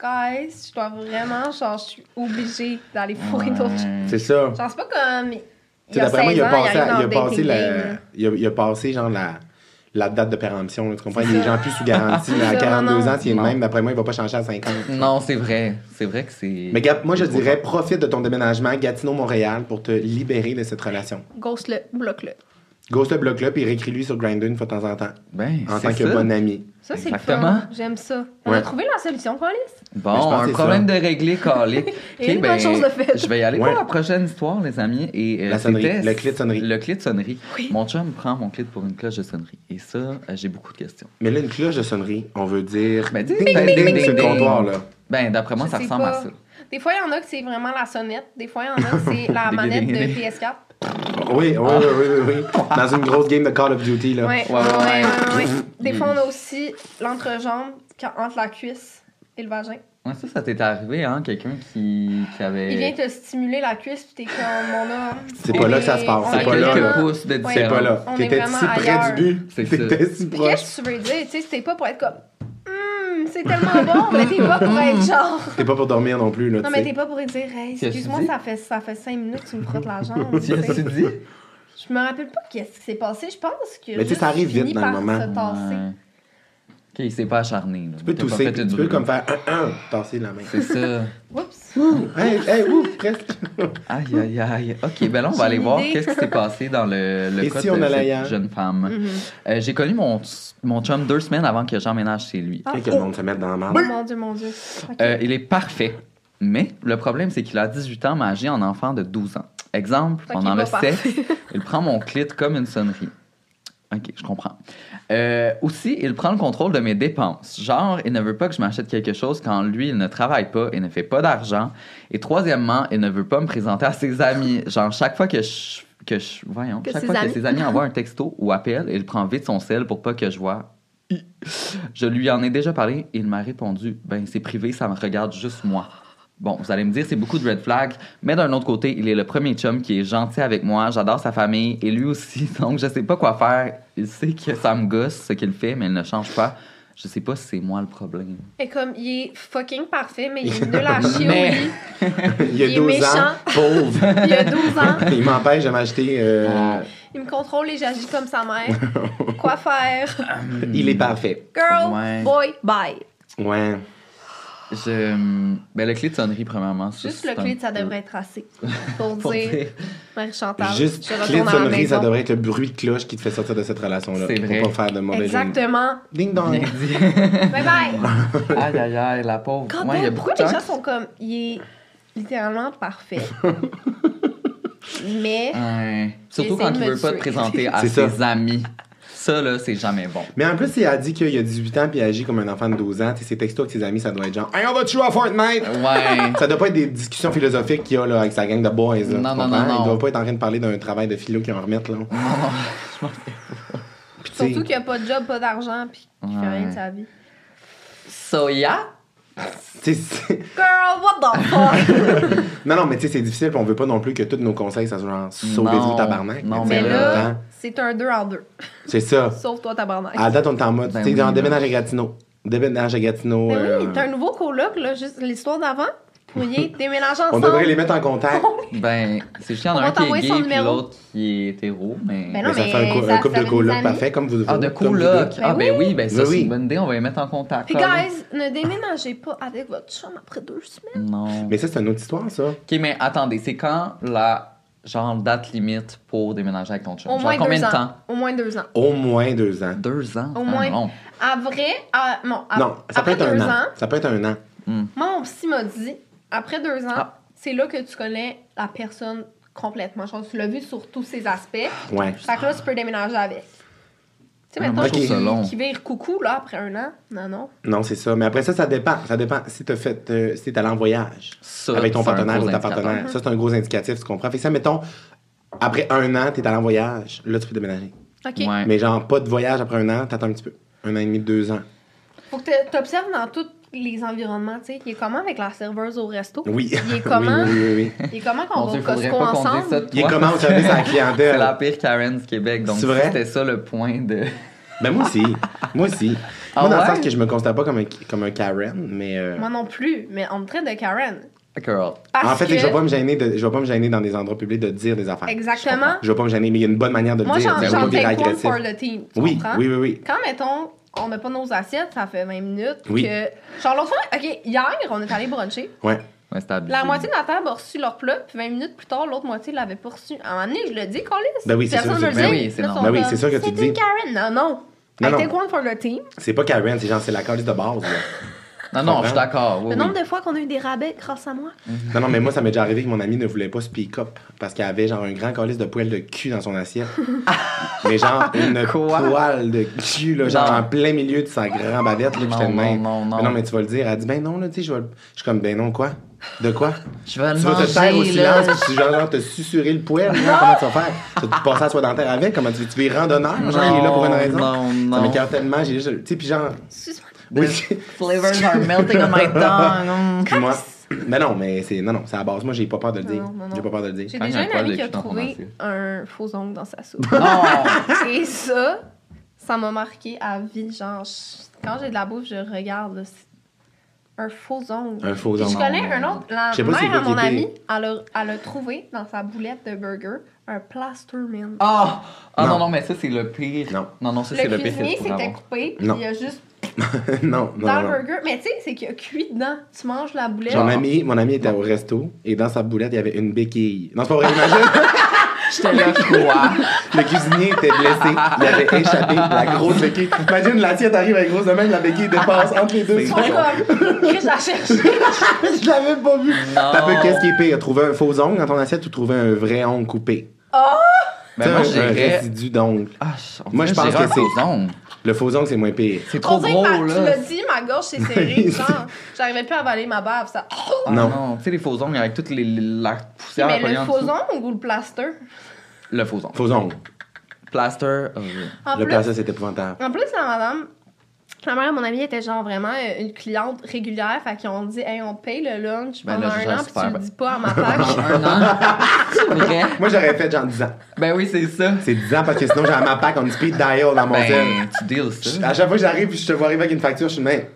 Speaker 4: guys, je dois vraiment, genre, je suis obligée d'aller fourrer d'autres choses.
Speaker 6: C'est ça.
Speaker 4: Genre, c'est pas comme.
Speaker 6: D'après moi,
Speaker 4: 16
Speaker 6: il a
Speaker 4: ans,
Speaker 6: passé,
Speaker 4: il
Speaker 6: il a passé la, a, il a passé genre la, la date de péremption. là, tu comprends? Il y a des gens plus sous garantie. à
Speaker 4: Ça,
Speaker 6: 42
Speaker 4: non.
Speaker 6: ans, s'il est le même, d'après moi, il va pas changer à 50.
Speaker 3: Non, c'est vrai. C'est vrai que c'est.
Speaker 6: Mais moi, je dirais, profite de ton déménagement Gatineau-Montréal pour te libérer de cette relation.
Speaker 4: Ghost le, bloque le.
Speaker 6: Ghost le bloc là, puis réécris-lui sur Grindr une fois de temps en temps.
Speaker 3: Ben,
Speaker 6: En tant que bon ami.
Speaker 4: Ça, c'est le
Speaker 3: Exactement.
Speaker 4: fun. J'aime ça. On
Speaker 6: Ouais.
Speaker 4: a trouvé la solution, Colis.
Speaker 3: Bon, un problème de régler.
Speaker 4: Et une bonne chose de faite.
Speaker 3: Je vais y aller
Speaker 6: Ouais.
Speaker 3: pour la prochaine histoire, les amis. Et, euh,
Speaker 6: La sonnerie. Le clé de sonnerie.
Speaker 3: Le clé de sonnerie.
Speaker 4: Oui.
Speaker 3: Mon chum prend mon clé pour une cloche de sonnerie. Et ça, euh, j'ai beaucoup de questions.
Speaker 6: Mais là, une cloche de sonnerie, on veut dire.
Speaker 3: Ben, ding,
Speaker 6: ding,
Speaker 3: ding,
Speaker 6: ding,
Speaker 3: ding,
Speaker 6: ding,
Speaker 3: ding, ding.
Speaker 6: comptoir, là.
Speaker 3: Ben, d'après moi,
Speaker 4: Je
Speaker 3: ça
Speaker 4: sais
Speaker 3: ressemble à
Speaker 4: pas.
Speaker 3: ça.
Speaker 4: Des fois, il y en a que c'est vraiment la sonnette. Des fois, il y en a que c'est la manette de
Speaker 3: ding.
Speaker 4: PS4.
Speaker 6: Oui, oui, oui, oui, oui, oui. Dans une grosse game de Call of Duty, là.
Speaker 4: Ouais,
Speaker 3: Ouais, ouais, ouais.
Speaker 4: ouais, ouais. Des fois, on a aussi l'entrejambe entre la cuisse et le vagin.
Speaker 3: Ouais, ça, ça t'est arrivé, hein? Quelqu'un qui, qui avait.
Speaker 4: Il vient te stimuler la cuisse, puis t'es comme, on a.
Speaker 6: C'est pas là que ça se passe, c'est
Speaker 4: est
Speaker 6: pas là,
Speaker 3: pouces de
Speaker 4: Ouais.
Speaker 6: C'est
Speaker 3: différence.
Speaker 6: pas là.
Speaker 4: On est
Speaker 6: T'étais
Speaker 4: vraiment
Speaker 6: si près
Speaker 4: ailleurs.
Speaker 6: du but?
Speaker 3: C'est ça.
Speaker 6: T'étais si proche.
Speaker 4: qu'est-ce que tu veux dire? Tu sais, c'était pas pour être comme. Hum, c'est tellement bon, mais t'es pas pour être genre.
Speaker 6: T'es pas pour dormir non plus, là.
Speaker 4: Non, mais t'es pas pour dire, hey, excuse-moi,
Speaker 3: dis?
Speaker 4: ça fait, ça fait cinq minutes que tu me frottes la jambe. tu
Speaker 3: dit?
Speaker 4: Je me rappelle pas qu'est-ce qui s'est passé. Je pense que.
Speaker 6: Mais tu sais, ça arrive vite dans le moment.
Speaker 4: Se tasser.
Speaker 3: Ouais. Ok, il s'est pas acharné. là.
Speaker 6: Tu peux tousser, tu peux comme faire un, un, tasser la main.
Speaker 3: C'est ça.
Speaker 4: Oups.
Speaker 6: hey, hey, ouh, presque.
Speaker 3: Aïe, aïe, aïe. OK, ben là, on va aller voir qu'est-ce qui s'est passé dans le, le
Speaker 6: Et
Speaker 3: cas
Speaker 6: si
Speaker 3: de cette jeune femme.
Speaker 4: Mhm.
Speaker 3: Euh, J'ai connu mon, mon chum deux semaines avant que j'emménage chez lui.
Speaker 4: Ah,
Speaker 6: que le monde se mette dans la
Speaker 4: Oh
Speaker 6: merde.
Speaker 4: mon dieu, mon dieu.
Speaker 3: Euh, il est parfait. Mais le problème, c'est qu'il a 18 ans, mais agi en enfant de 12 ans. Exemple, pendant le sexe, il prend mon clit comme une sonnerie. OK, je comprends. Euh, aussi, il prend le contrôle de mes dépenses. Genre, il ne veut pas que je m'achète quelque chose quand lui, il ne travaille pas et ne fait pas d'argent. Et troisièmement, il ne veut pas me présenter à ses amis. Genre, chaque fois que je... Que je voyons,
Speaker 4: Que
Speaker 3: chaque fois
Speaker 4: amis-
Speaker 3: que ses amis envoient un texto ou appellent, il prend vite son sel pour pas que je vois. Je lui en ai déjà parlé et il m'a répondu Ben, c'est privé, ça me regarde juste moi. Bon, vous allez me dire, c'est beaucoup de red flags, mais d'un autre côté, il est le premier chum qui est gentil avec moi, j'adore sa famille et lui aussi, donc je sais pas quoi faire. Il sait que ça me gosse ce qu'il fait, mais il ne change pas. Je sais pas si c'est moi le problème.
Speaker 4: Et comme, il est fucking parfait, mais il est nul à chier au
Speaker 3: Mais-
Speaker 4: lit.
Speaker 6: Il y a
Speaker 4: Il est
Speaker 6: 12 ans,
Speaker 4: méchant.
Speaker 6: pauvre.
Speaker 4: Il a 12 ans.
Speaker 6: Il m'empêche de m'acheter. euh.
Speaker 4: Il me contrôle et j'agis comme sa mère. Quoi faire?
Speaker 6: Il est parfait.
Speaker 4: Girl,
Speaker 3: Ouais.
Speaker 4: boy, bye.
Speaker 6: Ouais.
Speaker 3: Je... Ben, le clé de sonnerie, premièrement. ça,
Speaker 4: Juste le clé, ça
Speaker 3: peu-
Speaker 4: devrait être assez. Pour
Speaker 3: Pour
Speaker 4: dire,
Speaker 3: dire-
Speaker 4: Marie-Chantal,
Speaker 6: Juste
Speaker 4: je
Speaker 6: clé de sonnerie, ça devrait être le bruit de cloche qui te fait sortir de cette relation-là.
Speaker 3: C'est
Speaker 6: Pour
Speaker 3: vrai.
Speaker 6: pas faire de mauvais.
Speaker 4: Exactement.
Speaker 6: Ding dong.
Speaker 3: Bien dit.
Speaker 4: Bye bye.
Speaker 3: aïe, aïe, aïe, la pauvre.
Speaker 4: Quand
Speaker 3: Ouais, il y a
Speaker 4: même,
Speaker 3: beaucoup
Speaker 4: pourquoi
Speaker 3: de
Speaker 4: les
Speaker 3: gens
Speaker 4: sont comme. Il est littéralement parfait. Mais.
Speaker 3: Ouais. Surtout quand
Speaker 4: de
Speaker 3: il veut pas te présenter à
Speaker 6: C'est
Speaker 3: ses
Speaker 6: ça.
Speaker 3: amis. Ça, là, c'est jamais bon.
Speaker 6: Mais en plus, il a dit qu'il a 18 ans puis il agit comme un enfant de 12 ans. Tu sais, ses textos avec ses amis, ça doit être genre Hey, on va-tu jouer à Fortnite?
Speaker 3: Ouais.
Speaker 6: Ça doit pas être des discussions philosophiques qu'il y a là, avec sa gang de boys. Là,
Speaker 3: Non, non, non, non.
Speaker 6: Il doit pas être en train de parler d'un travail de philo qu'il va remettre. Là. Tu sais,
Speaker 4: Surtout qu'il a pas de job, pas d'argent, puis qu'il fait
Speaker 3: Ouais.
Speaker 4: rien de sa vie.
Speaker 3: Soya?
Speaker 6: tu sais, c'est-
Speaker 4: Girl, what the fuck?
Speaker 6: non, non, mais tu sais, c'est difficile. puis on veut pas non plus que tous nos conseils, ça soit genre sauvez-vous tabarnak.
Speaker 3: Non,
Speaker 4: Mais
Speaker 3: Mais
Speaker 4: là,
Speaker 6: hein,
Speaker 4: c'est un 2 en 2.
Speaker 6: C'est ça.
Speaker 4: Sauf toi, tabarnak.
Speaker 6: À date, on est en mode.
Speaker 3: Ben
Speaker 6: tu sais,
Speaker 3: oui,
Speaker 6: déménage à Gatineau. Déménage à Gatineau.
Speaker 4: Mais
Speaker 6: euh,
Speaker 4: oui, t'as un nouveau coloc, là, juste l'histoire d'avant. Vous pourriez déménager
Speaker 6: on
Speaker 4: ensemble.
Speaker 6: devrait les mettre en contact.
Speaker 3: Ben, c'est juste qu'il y en
Speaker 4: On
Speaker 3: a un qui est gay
Speaker 4: numéro.
Speaker 3: l'autre qui est hétéro, mais...
Speaker 4: Ben non,
Speaker 6: Mais ça
Speaker 4: mais
Speaker 6: fait un, cou-
Speaker 4: ça-
Speaker 6: un couple
Speaker 4: ça
Speaker 6: de colocs parfait, comme vous
Speaker 3: Ah, de
Speaker 6: comme vous
Speaker 3: coloc!
Speaker 6: deux.
Speaker 3: Ah, ben
Speaker 4: oui.
Speaker 3: ben ça, c'est
Speaker 6: oui.
Speaker 3: une bonne idée, on va les mettre en contact.
Speaker 4: Puis,
Speaker 3: là.
Speaker 4: guys, ne déménagez pas avec votre chum après deux semaines.
Speaker 3: Non.
Speaker 6: Mais ça, c'est une autre histoire, ça.
Speaker 3: OK, mais attendez, c'est quand la genre, date limite pour déménager avec ton chum?
Speaker 4: Au
Speaker 3: genre,
Speaker 4: moins
Speaker 3: combien
Speaker 4: deux
Speaker 3: de
Speaker 4: ans.
Speaker 3: temps?
Speaker 4: Au moins deux ans.
Speaker 6: Au moins deux ans.
Speaker 3: Deux ans?
Speaker 4: Au
Speaker 3: Ah,
Speaker 4: moins.
Speaker 3: non.
Speaker 4: À vrai, à- non, à-
Speaker 6: non, ça peut être un an.
Speaker 4: ans,
Speaker 6: Ça peut être un an.
Speaker 4: moi, mon psy m'a dit, après deux ans,
Speaker 3: Ah.
Speaker 4: c'est là que tu connais la personne complètement. Genre, tu l'as vu sur tous ses aspects.
Speaker 6: Ouais.
Speaker 4: Fait que là, tu peux déménager avec. Tu sais, maintenant, qui, qui vire coucou, là, après un an. Non, non.
Speaker 6: Non, c'est ça. Mais après ça, ça dépend. Ça dépend si t'as fait, euh, si t'es allé en voyage
Speaker 3: Ça,
Speaker 6: avec ton partenaire ou ta partenaire. Ça, c'est un gros indicatif, tu comprends? Fait que ça, mettons, après un an, t'es allé en voyage, là, tu peux déménager.
Speaker 4: OK.
Speaker 3: Ouais.
Speaker 6: Mais genre, pas de voyage après un an, t'attends un petit peu. Un an et demi, deux ans.
Speaker 4: Faut que tu observes dans tous les environnements, tu sais. Il est comment avec la serveuse au resto?
Speaker 6: Oui.
Speaker 4: Il est comment?
Speaker 6: oui, oui, oui.
Speaker 4: Il est comment qu'on va au Costco
Speaker 3: pas dise ça
Speaker 4: ensemble?
Speaker 3: de
Speaker 6: Il est
Speaker 3: toi.
Speaker 6: comment au service à la clientèle?
Speaker 3: C'est la pire Karen du Québec, donc
Speaker 6: C'est vrai?
Speaker 3: c'était ça le point de...
Speaker 6: Ben moi aussi. moi aussi.
Speaker 3: Ah
Speaker 6: moi, dans le sens que je me considère pas comme un, comme un Karen, mais... euh,
Speaker 4: Moi non plus, mais on me traite de Karen.
Speaker 3: Girl.
Speaker 6: En fait, que je vais pas me gêner de, je vais pas me gêner dans des endroits publics de dire des affaires.
Speaker 4: Exactement.
Speaker 6: Je vais pas me gêner, mais il y a une bonne manière de le
Speaker 4: Moi,
Speaker 6: dire. vais
Speaker 4: j'en take one
Speaker 6: agressif.
Speaker 4: for the team. Tu
Speaker 6: Oui,
Speaker 4: comprends?
Speaker 6: oui, oui, oui.
Speaker 4: Quand, mettons, on n'a pas nos assiettes, ça fait 20 minutes
Speaker 6: Oui.
Speaker 4: que... Genre, l'autre fois, OK, hier, on est allé bruncher.
Speaker 6: Ouais.
Speaker 4: La moitié de la table a reçu leur plat, puis 20 minutes plus tard, l'autre moitié l'avait pas reçu. À un moment donné, je le dis, Colis.
Speaker 6: Ben oui, c'est
Speaker 4: le
Speaker 3: ben
Speaker 4: dit.
Speaker 3: oui, c'est normal.
Speaker 6: Ben oui, c'est sûr que tu
Speaker 4: C'est
Speaker 6: dis.
Speaker 4: Karen. Non, non.
Speaker 6: Non,
Speaker 4: I
Speaker 6: non.
Speaker 4: take one for the team.
Speaker 6: C'est pas Karen, c'est genre, c'est la calice de base.
Speaker 3: Non, non, je suis d'accord. oui,
Speaker 4: Le nombre
Speaker 3: oui.
Speaker 4: de fois qu'on a eu des rabais grâce à moi.
Speaker 6: Non, non, mais moi, ça m'est déjà arrivé que mon ami ne voulait pas speak up parce qu'elle avait genre un grand calice de poêle de cul dans son assiette. mais genre une
Speaker 3: Quoi?
Speaker 6: poêle de cul, là, genre
Speaker 3: Non.
Speaker 6: en plein milieu de sa grande bavette. Là,
Speaker 3: Non, non,
Speaker 6: même.
Speaker 3: non, non.
Speaker 6: Mais non, mais tu vas le dire. Elle dit, ben non, là, tu sais, je vais le- Je suis comme, ben non, quoi? De quoi?
Speaker 3: Je vais le
Speaker 6: Tu vas te taire au silence, puis tu genre, te susurrer le poêle, genre, comment tu vas faire? Tu vas te passer à soie dentaire avec? Comment tu, tu veux y rendre honneur? Genre, il est là pour une raison.
Speaker 3: Non,
Speaker 6: Ça
Speaker 3: non.
Speaker 6: m'écarte tellement, j'ai juste. Tu sais, puis genre. Oui.
Speaker 3: Flavors are melting on my tongue.
Speaker 6: Puis moi. Mais non, mais c'est. Non, non, c'est à la base. Moi, j'ai pas peur de le dire. J'ai pas peur de le dire.
Speaker 4: J'ai déjà
Speaker 3: un
Speaker 4: amie
Speaker 3: de
Speaker 4: qui a trouvé un faux ongle dans sa soupe.
Speaker 3: Non!
Speaker 4: Et ça, ça m'a marqué à vie. Genre, je- quand j'ai de la bouffe, je regarde. un faux ongle.
Speaker 6: Un faux
Speaker 4: Puis je
Speaker 6: ongle.
Speaker 4: connais un autre. La
Speaker 6: Je sais pas c'est
Speaker 4: mère à
Speaker 6: quoi
Speaker 4: mon ami,
Speaker 6: pire.
Speaker 4: elle a, elle a trouvé dans sa boulette de burger un plasterman.
Speaker 3: Ah! Ah non,
Speaker 6: Non.
Speaker 3: non, mais ça, c'est le pire.
Speaker 6: Non.
Speaker 3: Non, non, ça, c'est
Speaker 4: le
Speaker 3: le pire que
Speaker 4: cuisinier s'était coupé,
Speaker 6: Non.
Speaker 4: il a juste
Speaker 6: non, non,
Speaker 4: dans
Speaker 6: non.
Speaker 4: le burger. Mais tu sais, c'est qu'il a cuit dedans. Tu manges la boulette.
Speaker 6: Mon ami, mon ami était au resto et dans sa boulette, il y avait une béquille. Non, c'est pas vrai, imagine.
Speaker 3: J'étais là, quoi?
Speaker 6: Le cuisinier était blessé. Il avait échappé la grosse béquille. Imagine, l'assiette arrive avec grosse de même, la béquille dépasse entre les deux.
Speaker 4: Sont comme, Chris a cherché.
Speaker 6: Je l'avais pas vu. T'as peu, qu'est-ce qui est pire? Trouver un faux ongle dans ton assiette ou trouver un vrai ongle coupé?
Speaker 3: Ben, moi,
Speaker 6: un, résidu d'ongle.
Speaker 3: Ah,
Speaker 6: Moi, je pense que
Speaker 3: un
Speaker 6: c'est-
Speaker 3: faux ongle.
Speaker 6: Le faux ongle, c'est moins pire.
Speaker 3: C'est trop gros,
Speaker 4: ma- tu
Speaker 3: là.
Speaker 4: l'as dit, ma gorge s'est serrée. genre, j'arrivais plus à avaler ma bave. Ça.
Speaker 3: Ah,
Speaker 6: Non.
Speaker 3: non. Tu sais, les faux ongles avec toute les, la poussière
Speaker 4: Mais le faux ongle ou le plaster?
Speaker 3: Le faux ongle.
Speaker 6: Faux ongle.
Speaker 3: Plaster. euh,
Speaker 4: En
Speaker 6: Le
Speaker 4: plus,
Speaker 6: placé, c'est épouvantable.
Speaker 4: En plus, la madame, la mère de mon ami était genre vraiment euh, une cliente régulière. Fait qu'ils ont dit, hey, on paye le lunch
Speaker 3: Ben
Speaker 4: pendant
Speaker 3: là,
Speaker 4: un an, puis tu le dis pas à ma place.
Speaker 3: un an? Vrai?
Speaker 6: Moi, j'aurais fait genre 10 ans.
Speaker 3: Ben oui, c'est ça.
Speaker 6: C'est 10 ans parce que sinon, j'ai ma pack on speed dial dans mon.
Speaker 3: Ben, tu deals ça.
Speaker 6: À chaque fois que j'arrive puis je te vois arriver avec une facture, je suis même.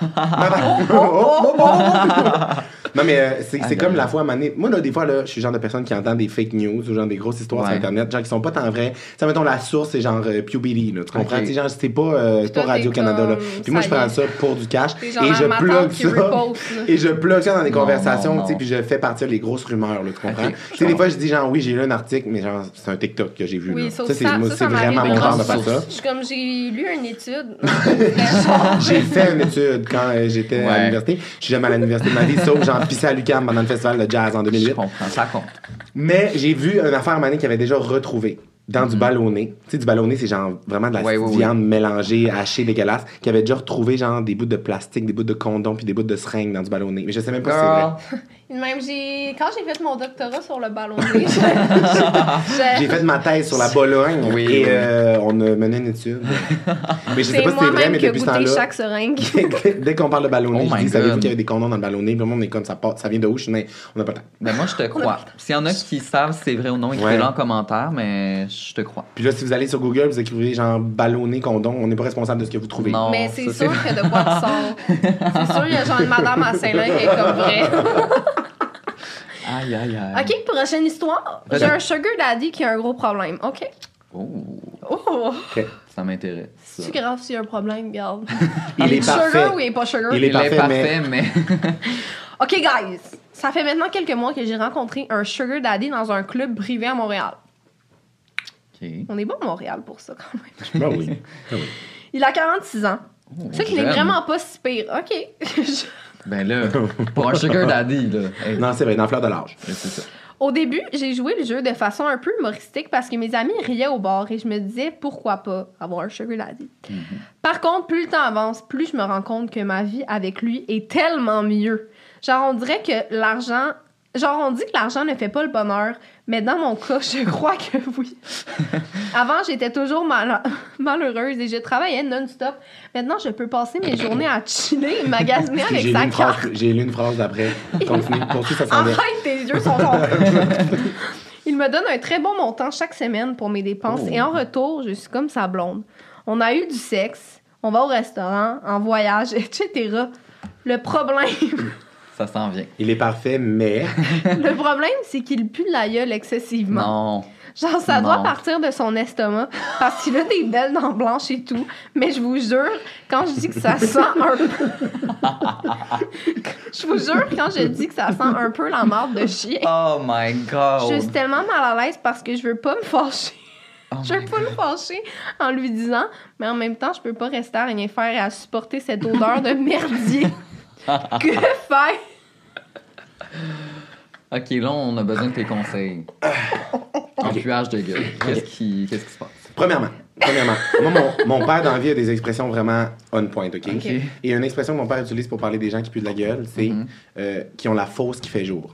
Speaker 6: non, mais euh, c'est c'est comme la fois à donné- Moi, là, des fois, là, je suis le genre de personne qui entend des fake news ou genre des grosses histoires sur. Internet, genre qui sont pas tant vraies. Ça, mettons, la source, c'est genre euh, PewDiePie, là. Tu comprends?
Speaker 3: Ok.
Speaker 6: Tu sais, genre, c'était pas, euh, c'est pas Radio-Canada, là. Puis moi, je prends ça pour du cash.
Speaker 4: C'est
Speaker 6: Et je plug ça. Et je plug ça dans des
Speaker 3: Non,
Speaker 6: conversations, tu sais, puis je fais partir les grosses rumeurs, là. Tu comprends?
Speaker 3: Ok,
Speaker 6: Tu sais, des fois, je dis genre, oui, j'ai lu un article, mais genre, c'est un TikTok que j'ai vu,
Speaker 4: Oui,
Speaker 6: là.
Speaker 4: ça
Speaker 6: c'est c'est vraiment mon genre de faire ça.
Speaker 4: Je suis comme, j'ai lu une étude.
Speaker 6: J'ai fait une étude quand euh, j'étais à l'université. Je suis jamais à l'université de ma vie, sauf genre pissé à l'UQAM pendant le festival de jazz en
Speaker 3: Je
Speaker 6: 2008.
Speaker 3: comprends, ça compte.
Speaker 6: Mais j'ai vu une affaire à Mané qui avait déjà retrouvé dans du ballonné. Tu sais, du ballonné, c'est genre vraiment de la
Speaker 3: Ouais, ouais,
Speaker 6: viande mélangée, hachée, dégueulasse, qui avait déjà retrouvé genre des bouts de plastique, des bouts de condom puis des bouts de seringue dans du ballonné. Mais je sais même pas si c'est
Speaker 3: Girl.
Speaker 6: vrai.
Speaker 4: Même j'ai, quand j'ai fait mon doctorat sur le ballonné, j'ai- j'ai-
Speaker 6: J'ai fait ma thèse sur la Bologne
Speaker 3: Oui,
Speaker 6: et
Speaker 3: oui.
Speaker 6: euh, on a mené une étude. mais je sais pas si c'est vrai, mais depuis ce temps-là,
Speaker 4: chaque seringue.
Speaker 6: dès, qu'on parle de ballonné,
Speaker 3: Oh
Speaker 6: je dis, savez-vous qu'il y avait des condoms dans le ballonné? Puis le monde est comme ça, part- ça vient de où? Je dis, mais on n'a pas le temps.
Speaker 3: Ben moi, je te crois. S'il y en a qui savent si c'est vrai ou non, écrivez-le
Speaker 6: Ouais.
Speaker 3: en commentaire, mais je te crois.
Speaker 6: Puis là, si vous allez sur Google, vous écrivez genre ballonné condom, on n'est pas responsable de ce que vous trouvez.
Speaker 3: Non.
Speaker 4: Mais c'est sûr que de quoi tu sors. C'est sûr, il y a genre une madame à Saint-Lin qui est comme vrai.
Speaker 3: Aïe, aïe, aïe.
Speaker 4: OK, prochaine histoire. J'ai un sugar daddy qui a un gros problème. OK?
Speaker 3: Oh,
Speaker 4: Oh!
Speaker 3: ça m'intéresse.
Speaker 4: C'est grave s'il y a un problème, regarde.
Speaker 6: Il est
Speaker 4: sugar
Speaker 6: parfait.
Speaker 4: ou il est pas sugar?
Speaker 6: Il est
Speaker 3: Il
Speaker 6: parfait,
Speaker 3: est parfait, mais.
Speaker 4: OK, guys. Ça fait maintenant quelques mois que j'ai rencontré un sugar daddy dans un club privé à Montréal.
Speaker 3: OK.
Speaker 4: On est bon à Montréal pour ça, quand même.
Speaker 6: Ben oui. Ben oui.
Speaker 4: Il a 46 ans.
Speaker 3: Oh,
Speaker 4: C'est qu'il est vraiment pas si pire. OK.
Speaker 3: Ben là, pour un sugar daddy, là. hey,
Speaker 6: Non, c'est vrai, dans la fleur de l'âge.
Speaker 3: c'est ça.
Speaker 4: Au début, j'ai joué le jeu de façon un peu humoristique parce que mes amis riaient au bar et je me disais pourquoi pas avoir un sugar daddy? Par contre, plus le temps avance, plus je me rends compte que ma vie avec lui est tellement mieux. Genre, on dirait que l'argent. Genre, on dit que l'argent ne fait pas le bonheur, mais dans mon cas, je crois que oui. Avant, j'étais toujours mal- malheureuse et je travaillais non-stop. Maintenant, je peux passer mes journées à chiller et magasiner avec sa
Speaker 6: phrase,
Speaker 4: carte.
Speaker 6: j'ai lu une phrase d'après. Continue, poursuis, ça s'en vient.
Speaker 4: Arrête, tes yeux sont longs. Il me donne un très bon montant chaque semaine pour mes dépenses
Speaker 3: Oh.
Speaker 4: et en retour, je suis comme sa blonde. On a eu du sexe, on va au restaurant, en voyage, etc. Le problème,
Speaker 3: Ça s'en vient.
Speaker 6: Il est parfait, mais.
Speaker 4: le problème, c'est qu'il pue la gueule excessivement.
Speaker 3: Non.
Speaker 4: Genre, ça doit partir de son estomac parce qu'il a des belles dents blanches et tout. Mais je vous jure, quand je dis que ça sent un peu. je vous jure, quand je dis que ça sent un peu la marde de chien.
Speaker 3: Oh my god.
Speaker 4: Je suis tellement mal à l'aise parce que je veux pas me fâcher.
Speaker 3: Oh
Speaker 4: Je veux pas me fâcher en lui disant, mais en même temps, je peux pas rester à rien faire et à supporter cette odeur de merdier. que faire?
Speaker 3: Ok, là, on a besoin de tes conseils. En puage de gueule. Qu'est-ce qui, qu'est-ce qui se passe?
Speaker 6: Premièrement, premièrement, moi, mon, mon père dans la vie a des expressions vraiment on point, OK?
Speaker 4: Ok.
Speaker 6: Et une expression que mon père utilise pour parler des gens qui puent de la gueule, c'est
Speaker 3: Mhm.
Speaker 6: euh, qui ont la fausse qui fait jour.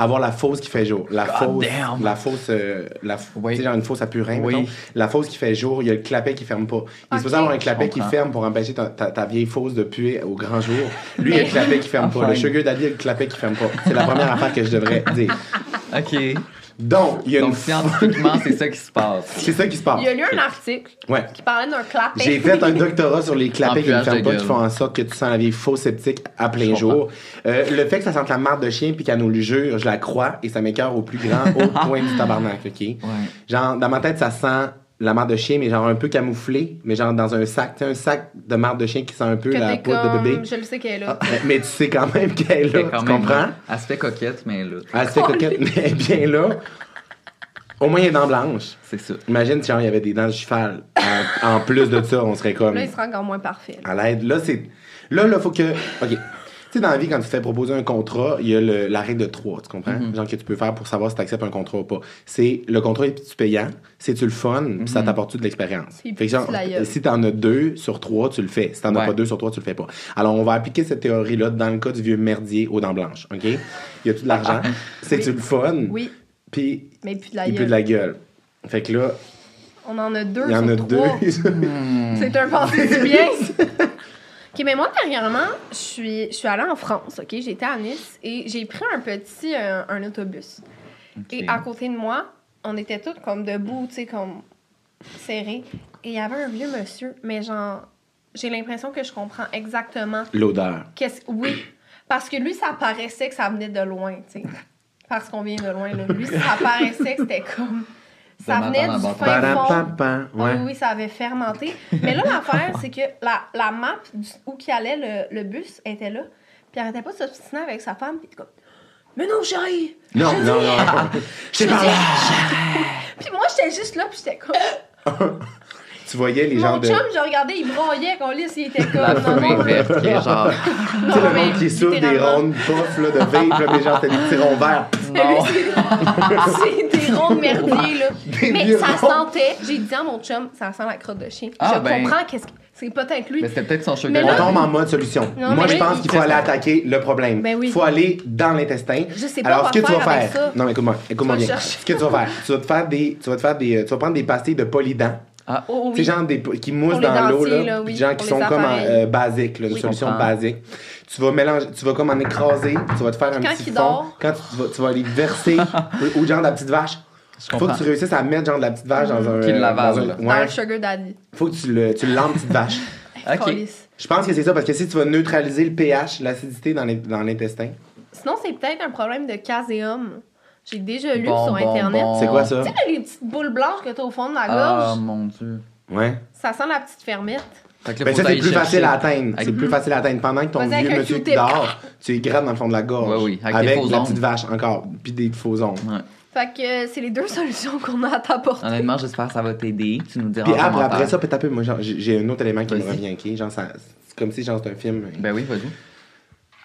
Speaker 6: Avoir la fausse qui fait jour. La
Speaker 3: God
Speaker 6: fausse.
Speaker 3: damn.
Speaker 6: La fausse. euh, la,
Speaker 3: Oui.
Speaker 6: Tu sais, genre une fausse à purin,
Speaker 3: Oui.
Speaker 6: La fausse qui fait jour, il y a le clapet qui ferme pas. Il est supposé avoir un clapet qui ferme pour empêcher ta, ta- ta vieille fausse de puer au grand jour. Lui, il y a le clapet qui ferme pas. Le sugar daddy, il y a le clapet qui ferme pas. C'est la première affaire que je devrais dire.
Speaker 3: Ok.
Speaker 6: Donc, il y a
Speaker 3: Donc,
Speaker 6: une.
Speaker 3: scientifiquement, c'est ça qui se passe.
Speaker 6: C'est ça qui se passe.
Speaker 4: Il y a lu un article
Speaker 6: Ouais.
Speaker 4: qui parlait d'un clapet.
Speaker 6: J'ai fait un doctorat sur les clapets qui ne ferment
Speaker 3: de
Speaker 6: pas, qui font en sorte que tu sens la vieille faux sceptique à plein jour. Euh, le fait que ça sente la marde de chien puis qu'elle nous le jure, je la crois et ça m'écœure au plus grand haut point du tabarnak, OK?
Speaker 3: Ouais.
Speaker 6: Genre, dans ma tête, ça sent la marde de chien, mais genre un peu camouflé, mais genre dans un sac. Tu sais, un sac de marde de chien qui sent un peu
Speaker 4: que
Speaker 6: la
Speaker 4: comme,
Speaker 6: de bébé.
Speaker 4: je le sais qu'elle est là.
Speaker 6: Ah, mais- tu sais quand même qu'elle est là,
Speaker 3: quand
Speaker 6: tu
Speaker 3: même,
Speaker 6: comprends?
Speaker 3: Elle se fait coquette, mais là,
Speaker 6: Elle se fait coquette, mais elle est bien là. Au moins, il y a des dents blanches.
Speaker 3: c'est ça.
Speaker 6: Imagine si genre, il y avait des dents de cheval. En, en plus de ça, on serait comme...
Speaker 4: Là, il sera encore moins parfait. là.
Speaker 6: À l'aide. Là, c'est. Là, là, faut que. OK. Tu sais, dans la vie, quand tu te fais proposer un contrat, il y a le- la règle de 3, tu comprends?
Speaker 3: Mhm.
Speaker 6: Genre que tu peux faire pour savoir si tu acceptes un contrat ou pas. C'est le contrat est-tu payant? C'est-tu le fun? Puis
Speaker 3: Mhm.
Speaker 6: ça t'apporte-tu de l'expérience? Fait que genre, si t'en as deux sur trois, tu le fais. Si t'en as pas deux sur trois, tu le fais pas. Alors, on va appliquer cette théorie-là dans le cas du vieux merdier aux dents blanches. OK? Il y a tout de l'argent. C'est-tu le fun?
Speaker 4: Oui,
Speaker 6: Puis
Speaker 4: mais puis de la
Speaker 6: il
Speaker 4: gueule.
Speaker 6: de la gueule. Fait que là,
Speaker 4: On en a deux
Speaker 6: il y en
Speaker 4: sur
Speaker 6: a
Speaker 4: trois.
Speaker 6: deux.
Speaker 4: C'est un pensée du bien. OK, mais moi, dernièrement, je suis, je suis allée en France, OK? J'étais à Nice et j'ai pris un petit euh, un autobus. Et à côté de moi, on était tous comme debout, tu sais, comme serrés. Et il y avait un vieux monsieur, mais genre, j'ai l'impression que je comprends exactement
Speaker 6: L'odeur.
Speaker 4: qu'est-ce... Oui, parce que lui, ça paraissait que ça venait de loin, tu sais. Parce qu'on vient de loin, là. Lui, ça paraissait que c'était comme... Ça venait du fin fond.
Speaker 6: Ouais.
Speaker 4: oui, oui, ça avait fermenté. Mais là, l'affaire, c'est que la, la map du- où qui allait le, le bus était là. Puis elle arrêtait pas de s'obstiner avec sa femme. Puis comme, mais non, chérie!
Speaker 6: Non, non, non. Je sais pas là.
Speaker 4: Puis moi, j'étais juste là, puis j'étais comme.
Speaker 6: Tu voyais les gens
Speaker 4: Mon
Speaker 6: de.
Speaker 4: chum, je regardais, il broyait, qu'on lit, il était comme.
Speaker 3: La
Speaker 4: non,
Speaker 3: fumée
Speaker 4: non,
Speaker 3: verte qui est genre.
Speaker 6: Tu sais, le monde qui souffle des rondes puffs là, de vape, là, mais genre, t'as des petits ronds verts.
Speaker 3: Non.
Speaker 4: C'est de merdier, là.
Speaker 6: Des
Speaker 4: Mais ça sentait. J'ai dit à mon chum, ça sent la crotte de chien.
Speaker 3: Ah,
Speaker 4: je
Speaker 3: ben.
Speaker 4: comprends qu'est-ce que. C'est peut-être lui.
Speaker 3: Mais c'était peut-être son
Speaker 4: Mais
Speaker 3: sugar
Speaker 4: là-
Speaker 6: On tombe en mode solution.
Speaker 4: Non,
Speaker 6: Moi, je pense
Speaker 4: il-
Speaker 6: qu'il faut aller attaquer le problème.
Speaker 4: Ben oui.
Speaker 6: Il faut aller dans l'intestin.
Speaker 4: Je sais pas
Speaker 6: Alors,
Speaker 4: quoi
Speaker 6: ce que tu vas
Speaker 4: faire ça.
Speaker 6: Non, mais écoute-moi, écoute-moi
Speaker 4: Tu vas
Speaker 6: bien.
Speaker 4: chercher.
Speaker 6: Ce que tu vas faire, tu vas te faire des. Tu vas te faire des. Tu vas prendre des pastilles de polydent.
Speaker 3: Ah,
Speaker 4: Oh,
Speaker 6: Tu sais, genre des, qui moussent
Speaker 4: Pour
Speaker 6: dans l'eau, là.
Speaker 4: là, oui, pour
Speaker 6: qui sont comme
Speaker 4: appareils.
Speaker 6: euh, basiques, là, une
Speaker 4: Oui.
Speaker 6: solution basique. Tu vas mélanger, tu vas comme en écraser, tu vas te faire un
Speaker 4: Quand
Speaker 6: petit
Speaker 4: il
Speaker 6: fond.
Speaker 4: dort.
Speaker 6: Quand tu vas, tu vas aller verser, ou, ou genre de la petite vache.
Speaker 3: je
Speaker 6: Faut
Speaker 3: comprends.
Speaker 6: que tu réussisses à mettre genre de la petite vache dans un.
Speaker 3: Qu'il
Speaker 6: dans un-
Speaker 3: là.
Speaker 4: Dans
Speaker 6: Ouais.
Speaker 4: le sugar daddy.
Speaker 6: Faut que tu le, tu petite vache.
Speaker 3: Ok.
Speaker 4: Calisse.
Speaker 6: Je pense que c'est ça, parce que si tu vas neutraliser le pH, l'acidité dans l'in- dans l'intestin.
Speaker 4: Sinon, c'est peut-être un problème de caséum. J'ai déjà lu
Speaker 3: Bon,
Speaker 4: sur
Speaker 3: bon,
Speaker 4: Internet.
Speaker 3: bon.
Speaker 6: C'est quoi ça?
Speaker 4: Tu sais, les petites boules blanches que t'as au fond de la
Speaker 3: Ah,
Speaker 4: gorge,
Speaker 3: mon Dieu.
Speaker 6: Ouais.
Speaker 4: ça sent la petite fermette.
Speaker 6: Ben, ça, c'est plus facile à atteindre.
Speaker 3: Avec-
Speaker 6: C'est plus facile à atteindre. Pendant que ton
Speaker 4: Vas-y, avec
Speaker 6: vieux monsieur qui dort, tu grattes dans le fond de la gorge.
Speaker 3: Ouais, oui, avec des faux
Speaker 6: la petite vache encore. Puis des faux ongles.
Speaker 3: Ouais.
Speaker 4: Fait que euh, c'est les deux solutions qu'on a à t'apporter.
Speaker 3: Honnêtement, j'espère que ça va t'aider. Tu nous diras
Speaker 6: Puis après, ça, peut-être un peu, moi, genre, j'ai un autre élément qui me revient, ok? Genre, ça, c'est comme si, genre, c'est un film.
Speaker 3: Ben oui, vas-y.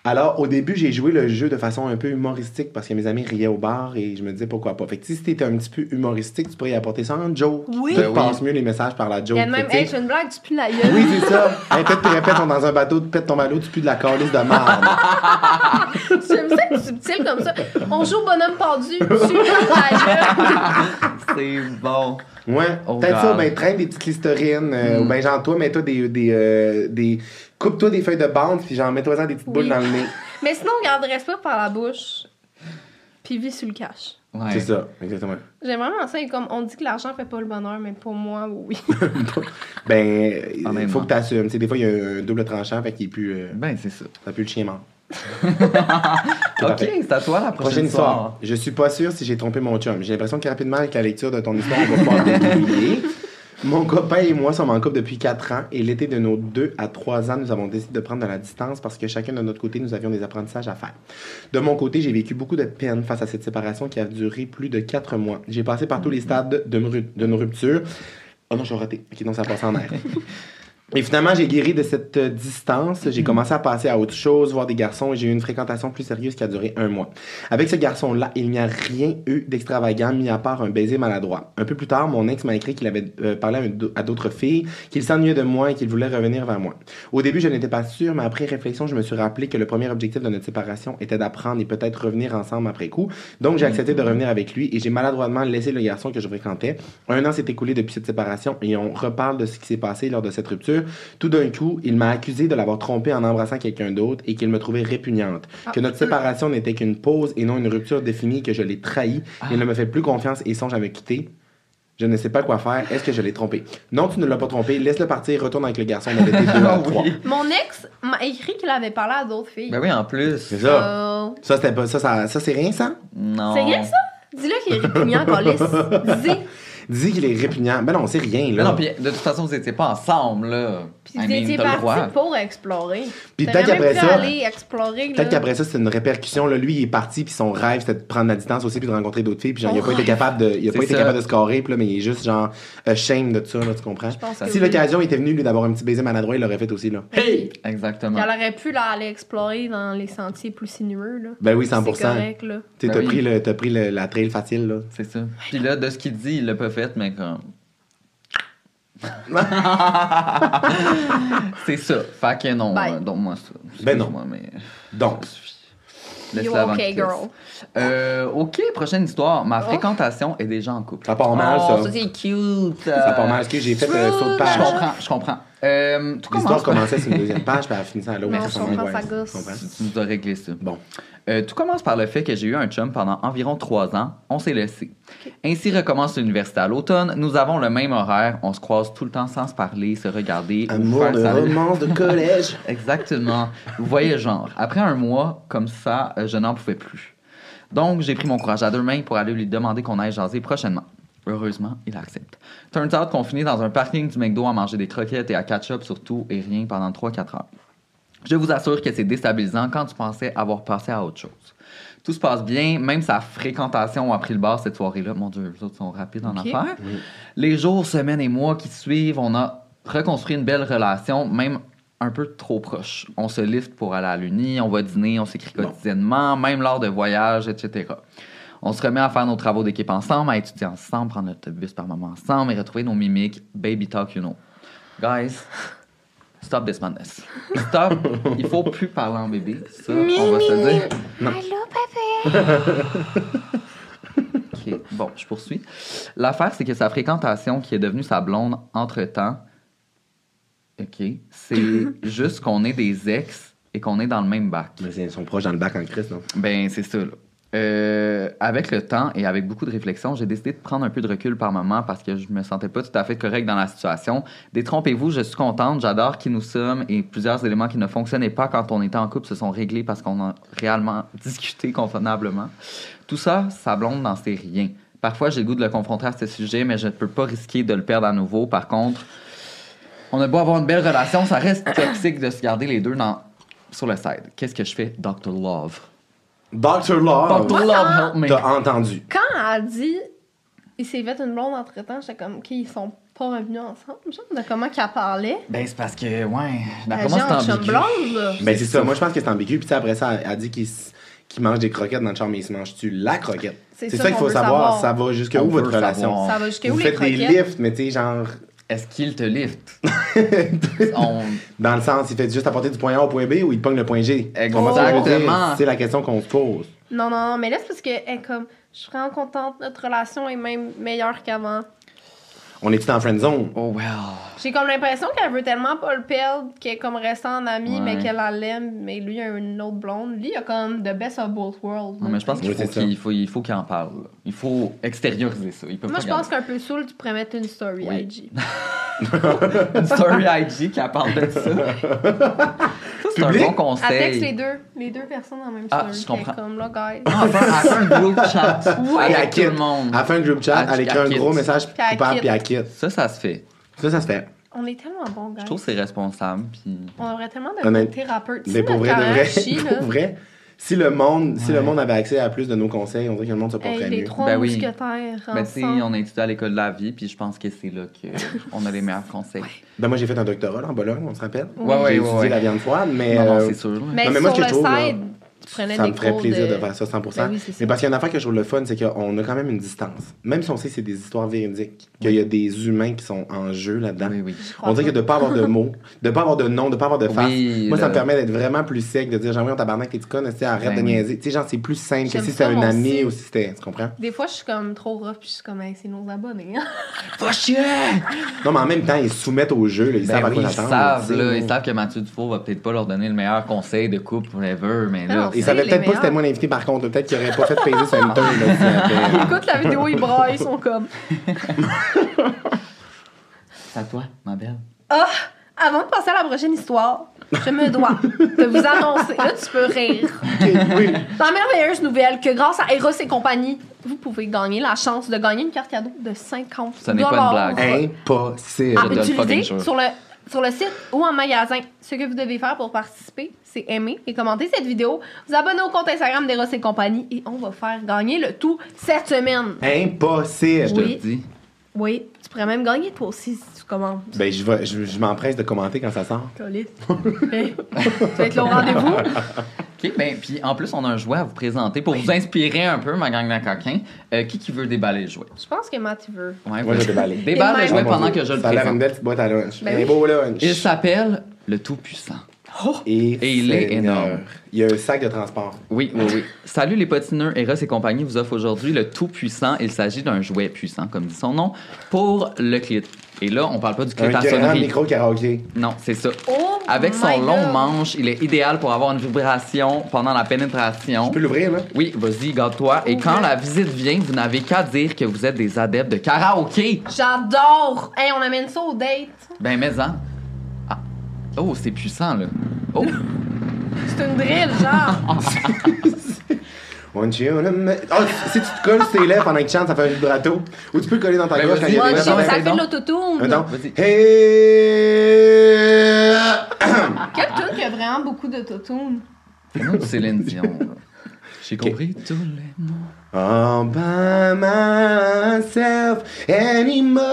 Speaker 6: Alors, au début, j'ai joué le jeu de façon un peu humoristique parce que mes amis riaient au bar et je me disais pourquoi pas. Fait que si c'était un petit peu humoristique, tu pourrais y apporter ça en joke.
Speaker 4: Oui.
Speaker 6: Tout
Speaker 3: Ben oui.
Speaker 6: passe mieux les messages par la
Speaker 4: Il
Speaker 6: joke.
Speaker 4: y a même,
Speaker 6: que, tu
Speaker 4: hey, c'est une blague, tu pues la gueule.
Speaker 6: Oui, c'est ça. Hey, pète tes répètes, on est dans un bateau, tu pètes ton bateau, tu pues de la calice de marde.
Speaker 4: J'aime ça être subtil comme ça. On joue au bonhomme pendu, tu pues la gueule.
Speaker 3: C'est bon.
Speaker 6: Ouais,
Speaker 3: Oh,
Speaker 6: peut-être ça, ben traîne des petites listerines, euh,
Speaker 3: Mm.
Speaker 6: ou ben genre toi, mets-toi des, des, euh, des... Coupe-toi des feuilles de bande, puis genre mets-toi des petites boules
Speaker 4: Oui.
Speaker 6: dans le nez.
Speaker 4: Mais sinon, regarde, respire par la bouche, puis vis sur le cash.
Speaker 3: Ouais.
Speaker 6: C'est ça, exactement.
Speaker 4: J'aime vraiment ça. Et comme on dit que l'argent fait pas le bonheur, mais pour moi, oui.
Speaker 6: Ben, il
Speaker 3: Honnêtement.
Speaker 6: faut que t'assumes. Tu sais, des fois, il y a un double tranchant, fait qu'il est plus... euh,
Speaker 3: Ben, c'est ça.
Speaker 6: ça pue le chien mort.
Speaker 3: Ok, c'est à toi la prochaine,
Speaker 6: Prochaine histoire. Je suis pas sûr si j'ai trompé mon chum. J'ai l'impression que rapidement, avec la lecture de ton histoire, on va pouvoir. Mon copain et moi sommes en couple depuis 4 ans et l'été de nos 2 à 3 ans, nous avons décidé de prendre de la distance parce que chacun de notre côté, nous avions des apprentissages à faire. De mon côté, j'ai vécu beaucoup de peine face à cette séparation qui a duré plus de 4 mois. J'ai passé par tous les stades de, nos ruptures. Oh non, suis raté. Ok, non, ça passe en air. Et finalement, j'ai guéri de cette euh, distance. J'ai commencé à passer à autre chose, voir des garçons, et j'ai eu une fréquentation plus sérieuse qui a duré un mois. Avec ce garçon-là, il n'y a rien eu d'extravagant, mis à part un baiser maladroit. Un peu plus tard, mon ex m'a écrit qu'il avait euh, parlé à, à d'autres filles, qu'il s'ennuyait de moi et qu'il voulait revenir vers moi. Au début, je n'étais pas sûr, mais après réflexion, je me suis rappelé que le premier objectif de notre séparation était d'apprendre et peut-être revenir ensemble après coup. Donc, j'ai accepté de revenir avec lui et j'ai maladroitement laissé le garçon que je fréquentais. Un an s'est écoulé depuis cette séparation et on reparle de ce qui s'est passé lors de cette rupture. Tout d'un coup, il m'a accusé de l'avoir trompé en embrassant quelqu'un d'autre et qu'il me trouvait répugnante. Que notre séparation n'était qu'une pause et non une rupture définie, que je l'ai trahi. Il ne me fait plus confiance et songe à me quitter. Je ne sais pas quoi faire. Est-ce que je l'ai trompé? Non, tu ne l'as pas trompé. Laisse-le partir. Retourne avec le garçon. On avait été deux à
Speaker 3: Ah
Speaker 6: trois.
Speaker 4: Mon ex m'a écrit qu'il avait parlé à d'autres filles.
Speaker 3: Ben oui, en plus.
Speaker 6: C'est ça.
Speaker 4: Euh,
Speaker 6: Ça, c'était pas, ça, ça, ça c'est rien, ça?
Speaker 3: Non.
Speaker 4: c'est rien ça? Dis-le qu'il est répugnant, Colis. Dis.
Speaker 6: Dis qu'il est répugnant. Ben non, c'est rien,
Speaker 3: Mais
Speaker 6: là.
Speaker 3: non, puis de toute façon, vous n'étiez pas ensemble, là.
Speaker 4: Puis
Speaker 3: I
Speaker 4: vous
Speaker 3: mean,
Speaker 4: parti pour explorer.
Speaker 6: Puis peut-être qu'après ça-. Peut-être qu'après ça, c'est une répercussion. Là. Lui, il est parti, puis son rêve, c'était de prendre la distance aussi, puis de rencontrer d'autres filles. Puis genre, il a
Speaker 4: Son
Speaker 6: pas été
Speaker 4: rêve.
Speaker 6: capable de, il a pas été
Speaker 3: ça.
Speaker 6: capable de scorer, puis là, mais il est juste genre shame de ça, là, tu comprends?
Speaker 4: Je pense que
Speaker 6: Si
Speaker 4: oui.
Speaker 6: l'occasion était venue, lui, d'avoir un petit baiser maladroit, il l'aurait fait aussi, là.
Speaker 4: Hey!
Speaker 3: Exactement.
Speaker 4: Elle aurait pu là, aller explorer dans les sentiers plus sinueux. Là.
Speaker 6: Ben oui, 100%.
Speaker 4: C'est correct, là.
Speaker 6: Tu sais,
Speaker 3: Ben
Speaker 6: t'as
Speaker 3: oui.
Speaker 6: pris, le, pris le- la trail facile, là.
Speaker 3: C'est ça. Puis là, de ce qu'il dit, il l'a pas fait, mais comme. c'est ça. Fait que non,
Speaker 4: Bye.
Speaker 3: euh, donne-moi ça.
Speaker 6: Ben non.
Speaker 3: Mais
Speaker 6: Donc,
Speaker 3: ça suffit. Laisse
Speaker 4: You okay, girl?
Speaker 3: Euh, ok, prochaine histoire. Ma
Speaker 4: Oh.
Speaker 3: fréquentation est déjà en couple.
Speaker 6: ça part mal,
Speaker 3: oh,
Speaker 6: ça.
Speaker 3: c'est cute.
Speaker 6: Ça part mal. Est-ce que j'ai fait un saut de
Speaker 3: Je
Speaker 6: page?
Speaker 3: comprends, je comprends. Euh, tout
Speaker 6: L'histoire
Speaker 3: commence par-
Speaker 6: commençait sur une deuxième page, puis elle finissait à l'autre.
Speaker 4: Je comprends, ça gosse.
Speaker 6: Tu comprends?
Speaker 3: Tu nous as réglé ça.
Speaker 6: Bon.
Speaker 3: Euh, tout commence par le fait que j'ai eu un chum pendant environ trois ans. On s'est laissé. Ainsi recommence l'université à l'automne. Nous avons le même horaire. On se croise tout le temps sans se parler, se regarder. ou
Speaker 6: Amour
Speaker 3: faire
Speaker 6: de romance de collège.
Speaker 3: Exactement. Vous voyez genre. Après un mois comme ça, euh, je n'en pouvais plus. Donc, j'ai pris mon courage à deux mains pour aller lui demander qu'on aille jaser prochainement. Heureusement, il accepte. Turns out qu'on finit dans un parking du McDo à manger des croquettes et à catch-up surtout et rien pendant 3-4 heures. Je vous assure que c'est déstabilisant quand tu pensais avoir passé à autre chose. Tout se passe bien, même sa fréquentation a pris le bar cette soirée-là. Mon Dieu, les autres sont rapides en affaires. Les jours, semaines et mois qui suivent, on a reconstruit une belle relation, même un peu trop proche. On se lift pour aller à l'uni, on va dîner, on s'écrit
Speaker 6: Bon.
Speaker 3: quotidiennement, même lors de voyages, etc. On se remet à faire nos travaux d'équipe ensemble, à étudier ensemble, prendre l'autobus par moment ensemble et retrouver nos mimiques. Baby talk, you know. Guys, stop this madness. Stop. Il faut plus parler en bébé. Ça, on va se dire. OK. Bon, je poursuis. L'affaire, c'est que sa fréquentation, qui est devenue sa blonde entre-temps, OK, c'est juste qu'on est des ex et qu'on est dans le même bac.
Speaker 6: Mais ils sont proches dans le bac en Christ, non?
Speaker 3: Ben, c'est ça, là. Euh, avec le temps et avec beaucoup de réflexion, j'ai décidé de prendre un peu de recul par moment parce que je me sentais pas tout à fait correct dans la situation. Détrompez-vous, je suis contente, j'adore qui nous sommes et plusieurs éléments qui ne fonctionnaient pas quand on était en couple se sont réglés parce qu'on a réellement discuté convenablement. Tout ça, ça blonde n'en sait rien. Parfois, j'ai le goût de le confronter à ce sujet, mais je ne peux pas risquer de le perdre à nouveau. Par contre, On a beau avoir une belle relation, ça reste toxique de se garder les deux sur le side. Qu'est-ce que je fais? Dr. Love.
Speaker 6: Dr. Love.
Speaker 3: Dr. Love, help me.
Speaker 6: T'as entendu.
Speaker 4: Quand elle a dit il s'est fait une blonde entre temps, j'étais comme, OK, ils sont pas revenus ensemble. Genre, de comment qu'elle parlait.
Speaker 3: Ben, c'est parce que, ouais,
Speaker 4: Elle
Speaker 3: d'après
Speaker 4: dit
Speaker 3: moi,
Speaker 4: en
Speaker 3: c'est ambigu.
Speaker 4: blonde, là.
Speaker 6: Ben, c'est ça. Moi, je pense que c'est ambigu. Puis, après ça, elle a dit qu'il mange des croquettes dans le char, mais il se mange-tu la croquette?
Speaker 4: C'est ça
Speaker 6: ça qu'il faut savoir.
Speaker 4: savoir.
Speaker 6: Ça va jusqu'à où votre relation?
Speaker 3: savoir.
Speaker 4: Ça va jusqu'à où
Speaker 6: Vous
Speaker 4: les
Speaker 6: faites des lifts, mais tu sais, genre,
Speaker 3: Est-ce qu'il te lift? On...
Speaker 6: dans le sens, il fait juste apporter du point A au point B ou il pogne le point G?
Speaker 3: Exactement.
Speaker 6: C'est la question qu'on se pose.
Speaker 4: Non, non, non, mais là, c'est parce que, elle, comme, je suis vraiment contente, notre relation est même meilleure qu'avant.
Speaker 6: On est-tu dans friend zone?
Speaker 3: Oh, well.
Speaker 4: J'ai comme l'impression qu'elle veut tellement pas le perdre qu'elle est comme restant en amie,
Speaker 3: Ouais.
Speaker 4: mais qu'elle la l'aime, mais lui a une autre blonde. Lui, il a comme the best of both worlds.
Speaker 3: Non, mais je pense qu'il
Speaker 6: Oui,
Speaker 3: faut qu'il faut, il faut qu'il en parle. Il faut extérioriser ça. Il peut
Speaker 4: Moi,
Speaker 3: pas
Speaker 4: je pense qu'un peu saoul, tu pourrais mettre une story
Speaker 3: Oui.
Speaker 4: IG.
Speaker 3: une story IG qui parle de ça. ça, c'est un bon
Speaker 4: Elle
Speaker 3: conseil.
Speaker 4: texte les deux, les deux personnes en même
Speaker 3: Ah,
Speaker 4: story.
Speaker 3: je comprends.
Speaker 4: Comme là, guys.
Speaker 3: Ah, elle fait- elle fait un group chat
Speaker 6: Puis
Speaker 3: avec
Speaker 6: elle
Speaker 3: tout le monde.
Speaker 6: Elle fait un group chat,
Speaker 3: Elle-
Speaker 6: elle écrit
Speaker 3: elle
Speaker 6: un gros message
Speaker 4: elle
Speaker 6: coupable,
Speaker 4: quitte.
Speaker 6: puis elle
Speaker 3: Ça, ça se fait.
Speaker 6: Ça, ça se fait.
Speaker 4: On est tellement bons.
Speaker 3: Je trouve que c'est responsable. Puis...
Speaker 4: On devrait tellement
Speaker 6: Honnête-
Speaker 4: devenir thérapeute.
Speaker 6: Mais
Speaker 4: Si
Speaker 6: pour vrai, de vrai, pour vrai, si le monde, si le monde avait accès à plus de nos conseils, on dirait que le monde se porterait
Speaker 4: hey, les
Speaker 6: mieux.
Speaker 4: trois
Speaker 3: Ben oui.
Speaker 4: mousquetaires
Speaker 3: Ben, on a étudié à l'école de la vie, puis je pense que c'est là qu'on a les meilleurs conseils.
Speaker 6: Ben moi j'ai fait un doctorat là, en Bologne, on se rappelle.
Speaker 3: Ouais,
Speaker 6: j'ai
Speaker 3: ouais,
Speaker 6: étudié
Speaker 3: ouais.
Speaker 6: la viande froide, mais,
Speaker 3: Non, non,
Speaker 6: euh,
Speaker 3: c'est sûr.
Speaker 4: Mais,
Speaker 6: Non, mais moi,
Speaker 4: sur
Speaker 6: ce que
Speaker 4: le
Speaker 6: je trouve,
Speaker 4: side, prenais
Speaker 6: ça
Speaker 4: des
Speaker 6: me ferait
Speaker 4: cours
Speaker 6: plaisir de...
Speaker 4: de
Speaker 6: faire ça 100%.
Speaker 4: Ben oui,
Speaker 6: mais parce qu'il y a une affaire que je trouve le fun, c'est qu'on a quand même une distance. Même si on sait que c'est des histoires véridiques, qu'il y a des humains qui sont en jeu là-dedans.
Speaker 3: Oui.
Speaker 6: On dirait que de pas avoir de mots, de pas avoir de nom, de pas avoir de face. Moi, ça me permet d'être vraiment plus sec, de dire, j'aimerais en tabarnak, conne, tu sais, arrête
Speaker 3: Ben
Speaker 6: de niaiser. Tu sais, genre, c'est plus simple que si c'était un ami ou si c'était. Tu comprends?
Speaker 4: Des fois, je suis comme trop rough, puis je suis comme, hey, c'est nos abonnés. hein.
Speaker 3: Va chier!
Speaker 6: Non, mais en même temps, ils se soumettent au jeu, là, ils
Speaker 3: Ben
Speaker 6: savent à
Speaker 3: oui,
Speaker 6: quoi
Speaker 3: ils savent, que Mathieu Dufour va peut-être pas leur donner le meilleur conseil de couple forever, mais
Speaker 4: Non,
Speaker 3: là,
Speaker 6: Ils savaient
Speaker 4: les
Speaker 6: peut-être pas que c'était moi l'invité, par contre. Peut-être qu'ils auraient pas fait payer sur Enter. là, si après-
Speaker 4: Écoute la vidéo, ils braillent, ils sont comme.
Speaker 3: c'est à toi, ma belle.
Speaker 4: Ah! Avant de passer à la prochaine histoire, je me dois de vous annoncer. Là, tu peux rire.
Speaker 6: Oui.
Speaker 4: La merveilleuse nouvelle que grâce à Eros et compagnie, vous pouvez gagner la chance de gagner une carte cadeau de 50
Speaker 3: Ce n'est pas une blague.
Speaker 6: Impossible.
Speaker 4: à utiliser sur le, sur le site ou en magasin. Ce que vous devez faire pour participer, c'est aimer et commenter cette vidéo, vous abonner au compte Instagram d'Eros et compagnie et on va faire gagner le tout cette semaine.
Speaker 6: Impossible.
Speaker 3: Je te le dis.
Speaker 4: Oui, tu pourrais même gagner toi aussi commandes.
Speaker 6: Ben, je, vais- je, je m'empresse de commenter quand ça sort.
Speaker 4: Colisse. Hey, tu vas être là au rendez-vous.
Speaker 3: OK, ben, puis en plus, on a un jouet à vous présenter pour vous inspirer un peu, ma gang de coquins. Euh, qui qui veut déballer le jouet?
Speaker 4: Je pense que Mathieu veut.
Speaker 3: Ouais,
Speaker 6: Moi, je déballer.
Speaker 3: Déballe le
Speaker 4: Et
Speaker 3: jouet pendant que je le
Speaker 6: Ça a l'air une
Speaker 3: présente.
Speaker 6: belle petite boîte à lunch.
Speaker 4: Ben
Speaker 6: un
Speaker 4: oui.
Speaker 6: beau lunch.
Speaker 3: Il s'appelle le Tout-Puissant.
Speaker 6: Et,
Speaker 3: Et il est énorme.
Speaker 6: Il y a un sac de transport.
Speaker 3: Oui, oui, oui. Salut les potineux, Eros et compagnie vous offre aujourd'hui le Tout-Puissant. Il s'agit d'un jouet puissant, comme dit son nom, pour le clit. Et là, on parle pas du clit
Speaker 6: Un
Speaker 3: à
Speaker 6: grand
Speaker 3: sonnerie.
Speaker 6: micro karaoké.
Speaker 3: Non, c'est ça.
Speaker 4: Oh
Speaker 3: Avec son long
Speaker 4: God.
Speaker 3: manche, il est idéal pour avoir une vibration pendant la pénétration.
Speaker 6: Tu peux l'ouvrir, là?
Speaker 3: Oui, vas-y, garde-toi. Et quand la visite vient, vous n'avez qu'à dire que vous êtes des adeptes de karaoké.
Speaker 4: J'adore! Hey, on amène ça au date.
Speaker 3: Ben, mais hein. Oh, c'est puissant, là. Oh,
Speaker 4: C'est une drill, genre.
Speaker 6: You Ah, si tu te colles sur tes lèvres pendant que tu chantes, ça fait un vibrato. Ou tu peux coller dans ta
Speaker 3: Ben,
Speaker 6: gorge quand il y a des
Speaker 3: Attends,
Speaker 4: ça fait l'autotune.
Speaker 6: Attends.
Speaker 3: vas-y.
Speaker 6: Hey!
Speaker 4: Quelle tune qui a vraiment beaucoup d'autotune?
Speaker 3: Fais-nous du Céline Dion. J'ai compris tous les mots.
Speaker 6: All by myself anymore.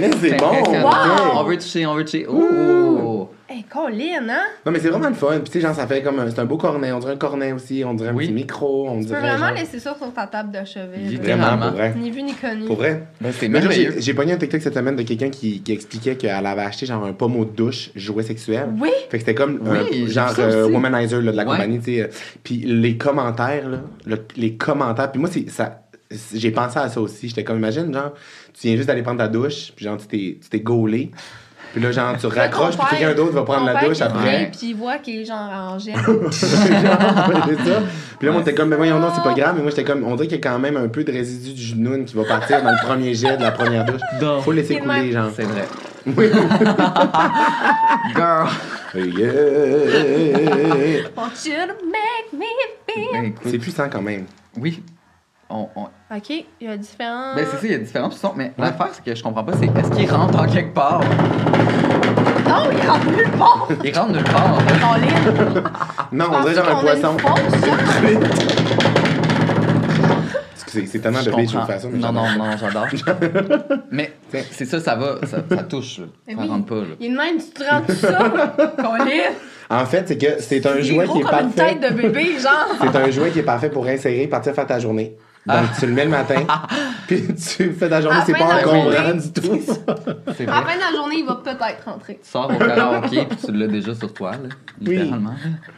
Speaker 6: Mais c'est bon.
Speaker 3: On veut toucher, on veut toucher. Oh!
Speaker 4: Hey, Colin, hein?
Speaker 6: Non, mais c'est vraiment le fun. Puis, tu sais, genre, ça fait comme un. C'est un beau cornet. On dirait un cornet aussi. On dirait un
Speaker 3: Oui.
Speaker 6: petit micro. On
Speaker 4: Tu peux
Speaker 6: dirait.
Speaker 4: vraiment
Speaker 6: genre-
Speaker 4: laisser ça sur ta table de chevet.
Speaker 3: Littéralement.
Speaker 6: Vraiment, pour vrai.
Speaker 4: Ni vu ni connu.
Speaker 6: Pour vrai.
Speaker 3: Ben, c'est merveilleux.
Speaker 6: j'ai pogné un TikTok cette semaine de quelqu'un qui, qui expliquait qu'elle avait acheté genre un pommeau de douche jouet sexuel.
Speaker 4: Oui!
Speaker 6: Fait que c'était comme
Speaker 3: Oui,
Speaker 6: un
Speaker 3: j'ai
Speaker 6: genre euh, womanizer là, de la
Speaker 3: Ouais.
Speaker 6: compagnie, tu sais. euh, Puis les commentaires, là, le- les commentaires. Puis moi, c'est ça. J'ai pensé à ça aussi. J'étais comme, imagine, genre, tu viens juste d'aller prendre ta douche, puis genre, tu t'es tu t'es gaulé. Puis là, genre, tu raccroches, puis quelqu'un d'autre va prendre la douche après.
Speaker 4: Puis il voit qu'il est genre en gel.
Speaker 6: c'est ça. Puis là, moi, t'es comme, mais voyons, non, c'est pas grave. Mais moi, j'étais comme, on dirait qu'il y a quand même un peu de résidu du genoune qui va partir dans le premier jet de la première douche. Faut laisser couler,
Speaker 4: même.
Speaker 6: genre.
Speaker 3: C'est vrai.
Speaker 6: Oui.
Speaker 3: Girl!
Speaker 6: Yeah.
Speaker 4: Want you to make me feel.
Speaker 3: Ben,
Speaker 6: C'est puissant quand même.
Speaker 3: oui. On, on-
Speaker 4: OK, il y a différents.
Speaker 3: Ben, c'est ça, il y a différentes façons, mais l'affaire, c'est que je comprends pas, c'est est-ce qu'il rentre en quelque part?
Speaker 4: Non, il rentre nulle part!
Speaker 3: Il rentre nulle part.
Speaker 6: Non, on dirait genre un
Speaker 4: qu'on a
Speaker 6: poisson.
Speaker 4: une?
Speaker 6: Excusez, c'est tellement de bitch de mais
Speaker 3: Non, non, non, j'adore. mais c'est ça, ça va, ça, ça touche, là. Ça
Speaker 4: oui.
Speaker 3: rentre pas, là.
Speaker 4: Il est de même, tu te rends tout ça! Colin!
Speaker 6: En fait, c'est que c'est un jouet qui est
Speaker 4: comme une
Speaker 6: parfait.
Speaker 4: tête de bébé, genre!
Speaker 6: C'est un jouet qui est parfait pour insérer, partir faire ta journée. Donc,
Speaker 3: Ah.
Speaker 6: tu le mets le matin, puis tu fais ta journée, c'est pas encombrant
Speaker 4: journée,
Speaker 6: du tout.
Speaker 3: C'est
Speaker 4: À la fin de la journée, il va peut-être rentrer.
Speaker 3: Tu sors au karaoké, puis tu l'as déjà sur toi, là. Littéralement.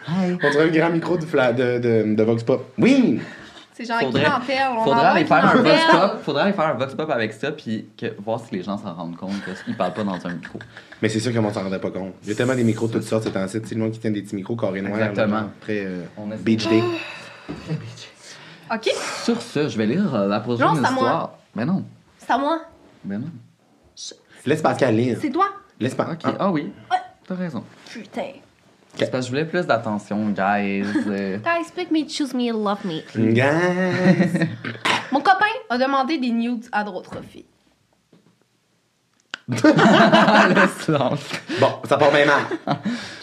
Speaker 6: On dirait un grand micro de, fla- de, de, de Vox Pop. Oui!
Speaker 4: C'est genre
Speaker 3: Faudrait-
Speaker 4: clientèle. On
Speaker 3: Faudrait aller faire un vox pop. Faudrait aller faire un vox pop avec ça, puis que, voir si les gens s'en rendent compte qu'ils parlent pas dans un micro.
Speaker 6: Mais c'est sûr que moi, s'en rendait pas compte. Il y a tellement des micros de toutes sortes, c'est un site. C'est le monde qui tient des petits micros carrés noirs. là,
Speaker 3: Exactement.
Speaker 6: genre, Très euh,
Speaker 3: On essaie.
Speaker 6: beach day.
Speaker 4: OK,
Speaker 3: Sur ce, je vais lire euh, la prochaine
Speaker 4: Non, c'est à moi.
Speaker 3: histoire. Ben non.
Speaker 4: c'est à moi.
Speaker 3: Ben non.
Speaker 6: Laisse Pascal lire.
Speaker 4: C'est toi.
Speaker 6: Laisse pas.
Speaker 3: Ok. Ah oui. T'as raison.
Speaker 4: Putain.
Speaker 3: C'est parce que je voulais plus d'attention, guys. Euh,
Speaker 4: Guys, pick me, choose me, love me.
Speaker 6: Guys.
Speaker 4: Mon copain a demandé des nudes à d'autres filles.
Speaker 3: le silence.
Speaker 6: Bon, ça part bien mal.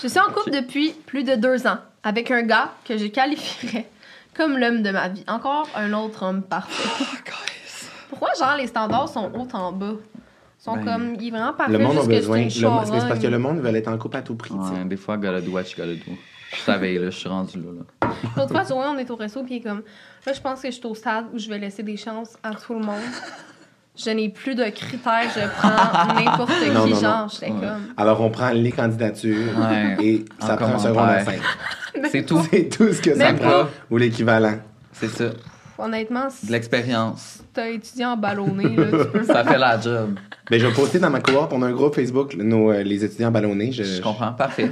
Speaker 4: Je suis en couple depuis plus de deux ans avec un gars que je qualifierais comme l'homme de ma vie. Encore un autre homme parfait. Pourquoi, genre, les standards sont hauts en bas? Ils sont
Speaker 3: Ben,
Speaker 4: comme, il est vraiment parfait.
Speaker 6: Le monde a besoin.
Speaker 4: c'est
Speaker 6: parce que le monde veut être en couple à tout prix.
Speaker 3: Ouais, des fois, gotta do what you gotta do. Je savais, là, je suis rendu là. là.
Speaker 4: L'autre fois, Zoé, on est au resto, puis il est comme, là, je pense que je suis au stade où je vais laisser des chances à tout le monde. Je n'ai plus de critères, je prends n'importe qui,
Speaker 6: Non, non, non.
Speaker 4: genre. J'étais
Speaker 3: Ouais.
Speaker 4: comme,
Speaker 6: Alors, on prend les candidatures
Speaker 3: Ouais.
Speaker 6: et
Speaker 3: En
Speaker 6: ça prend un
Speaker 3: commentaire.
Speaker 6: secondaire 5.
Speaker 3: C'est tout.
Speaker 6: C'est tout ce que ça prend. Ou l'équivalent.
Speaker 3: C'est ça.
Speaker 4: Honnêtement,
Speaker 3: De l'expérience.
Speaker 4: t'as étudié en ballonné, là, tu peux
Speaker 3: Ça fait la job.
Speaker 6: Ben, je vais poster dans ma cohorte. On a un groupe Facebook, nos, euh, les étudiants ballonnés. Je,
Speaker 3: Je comprends. Parfait.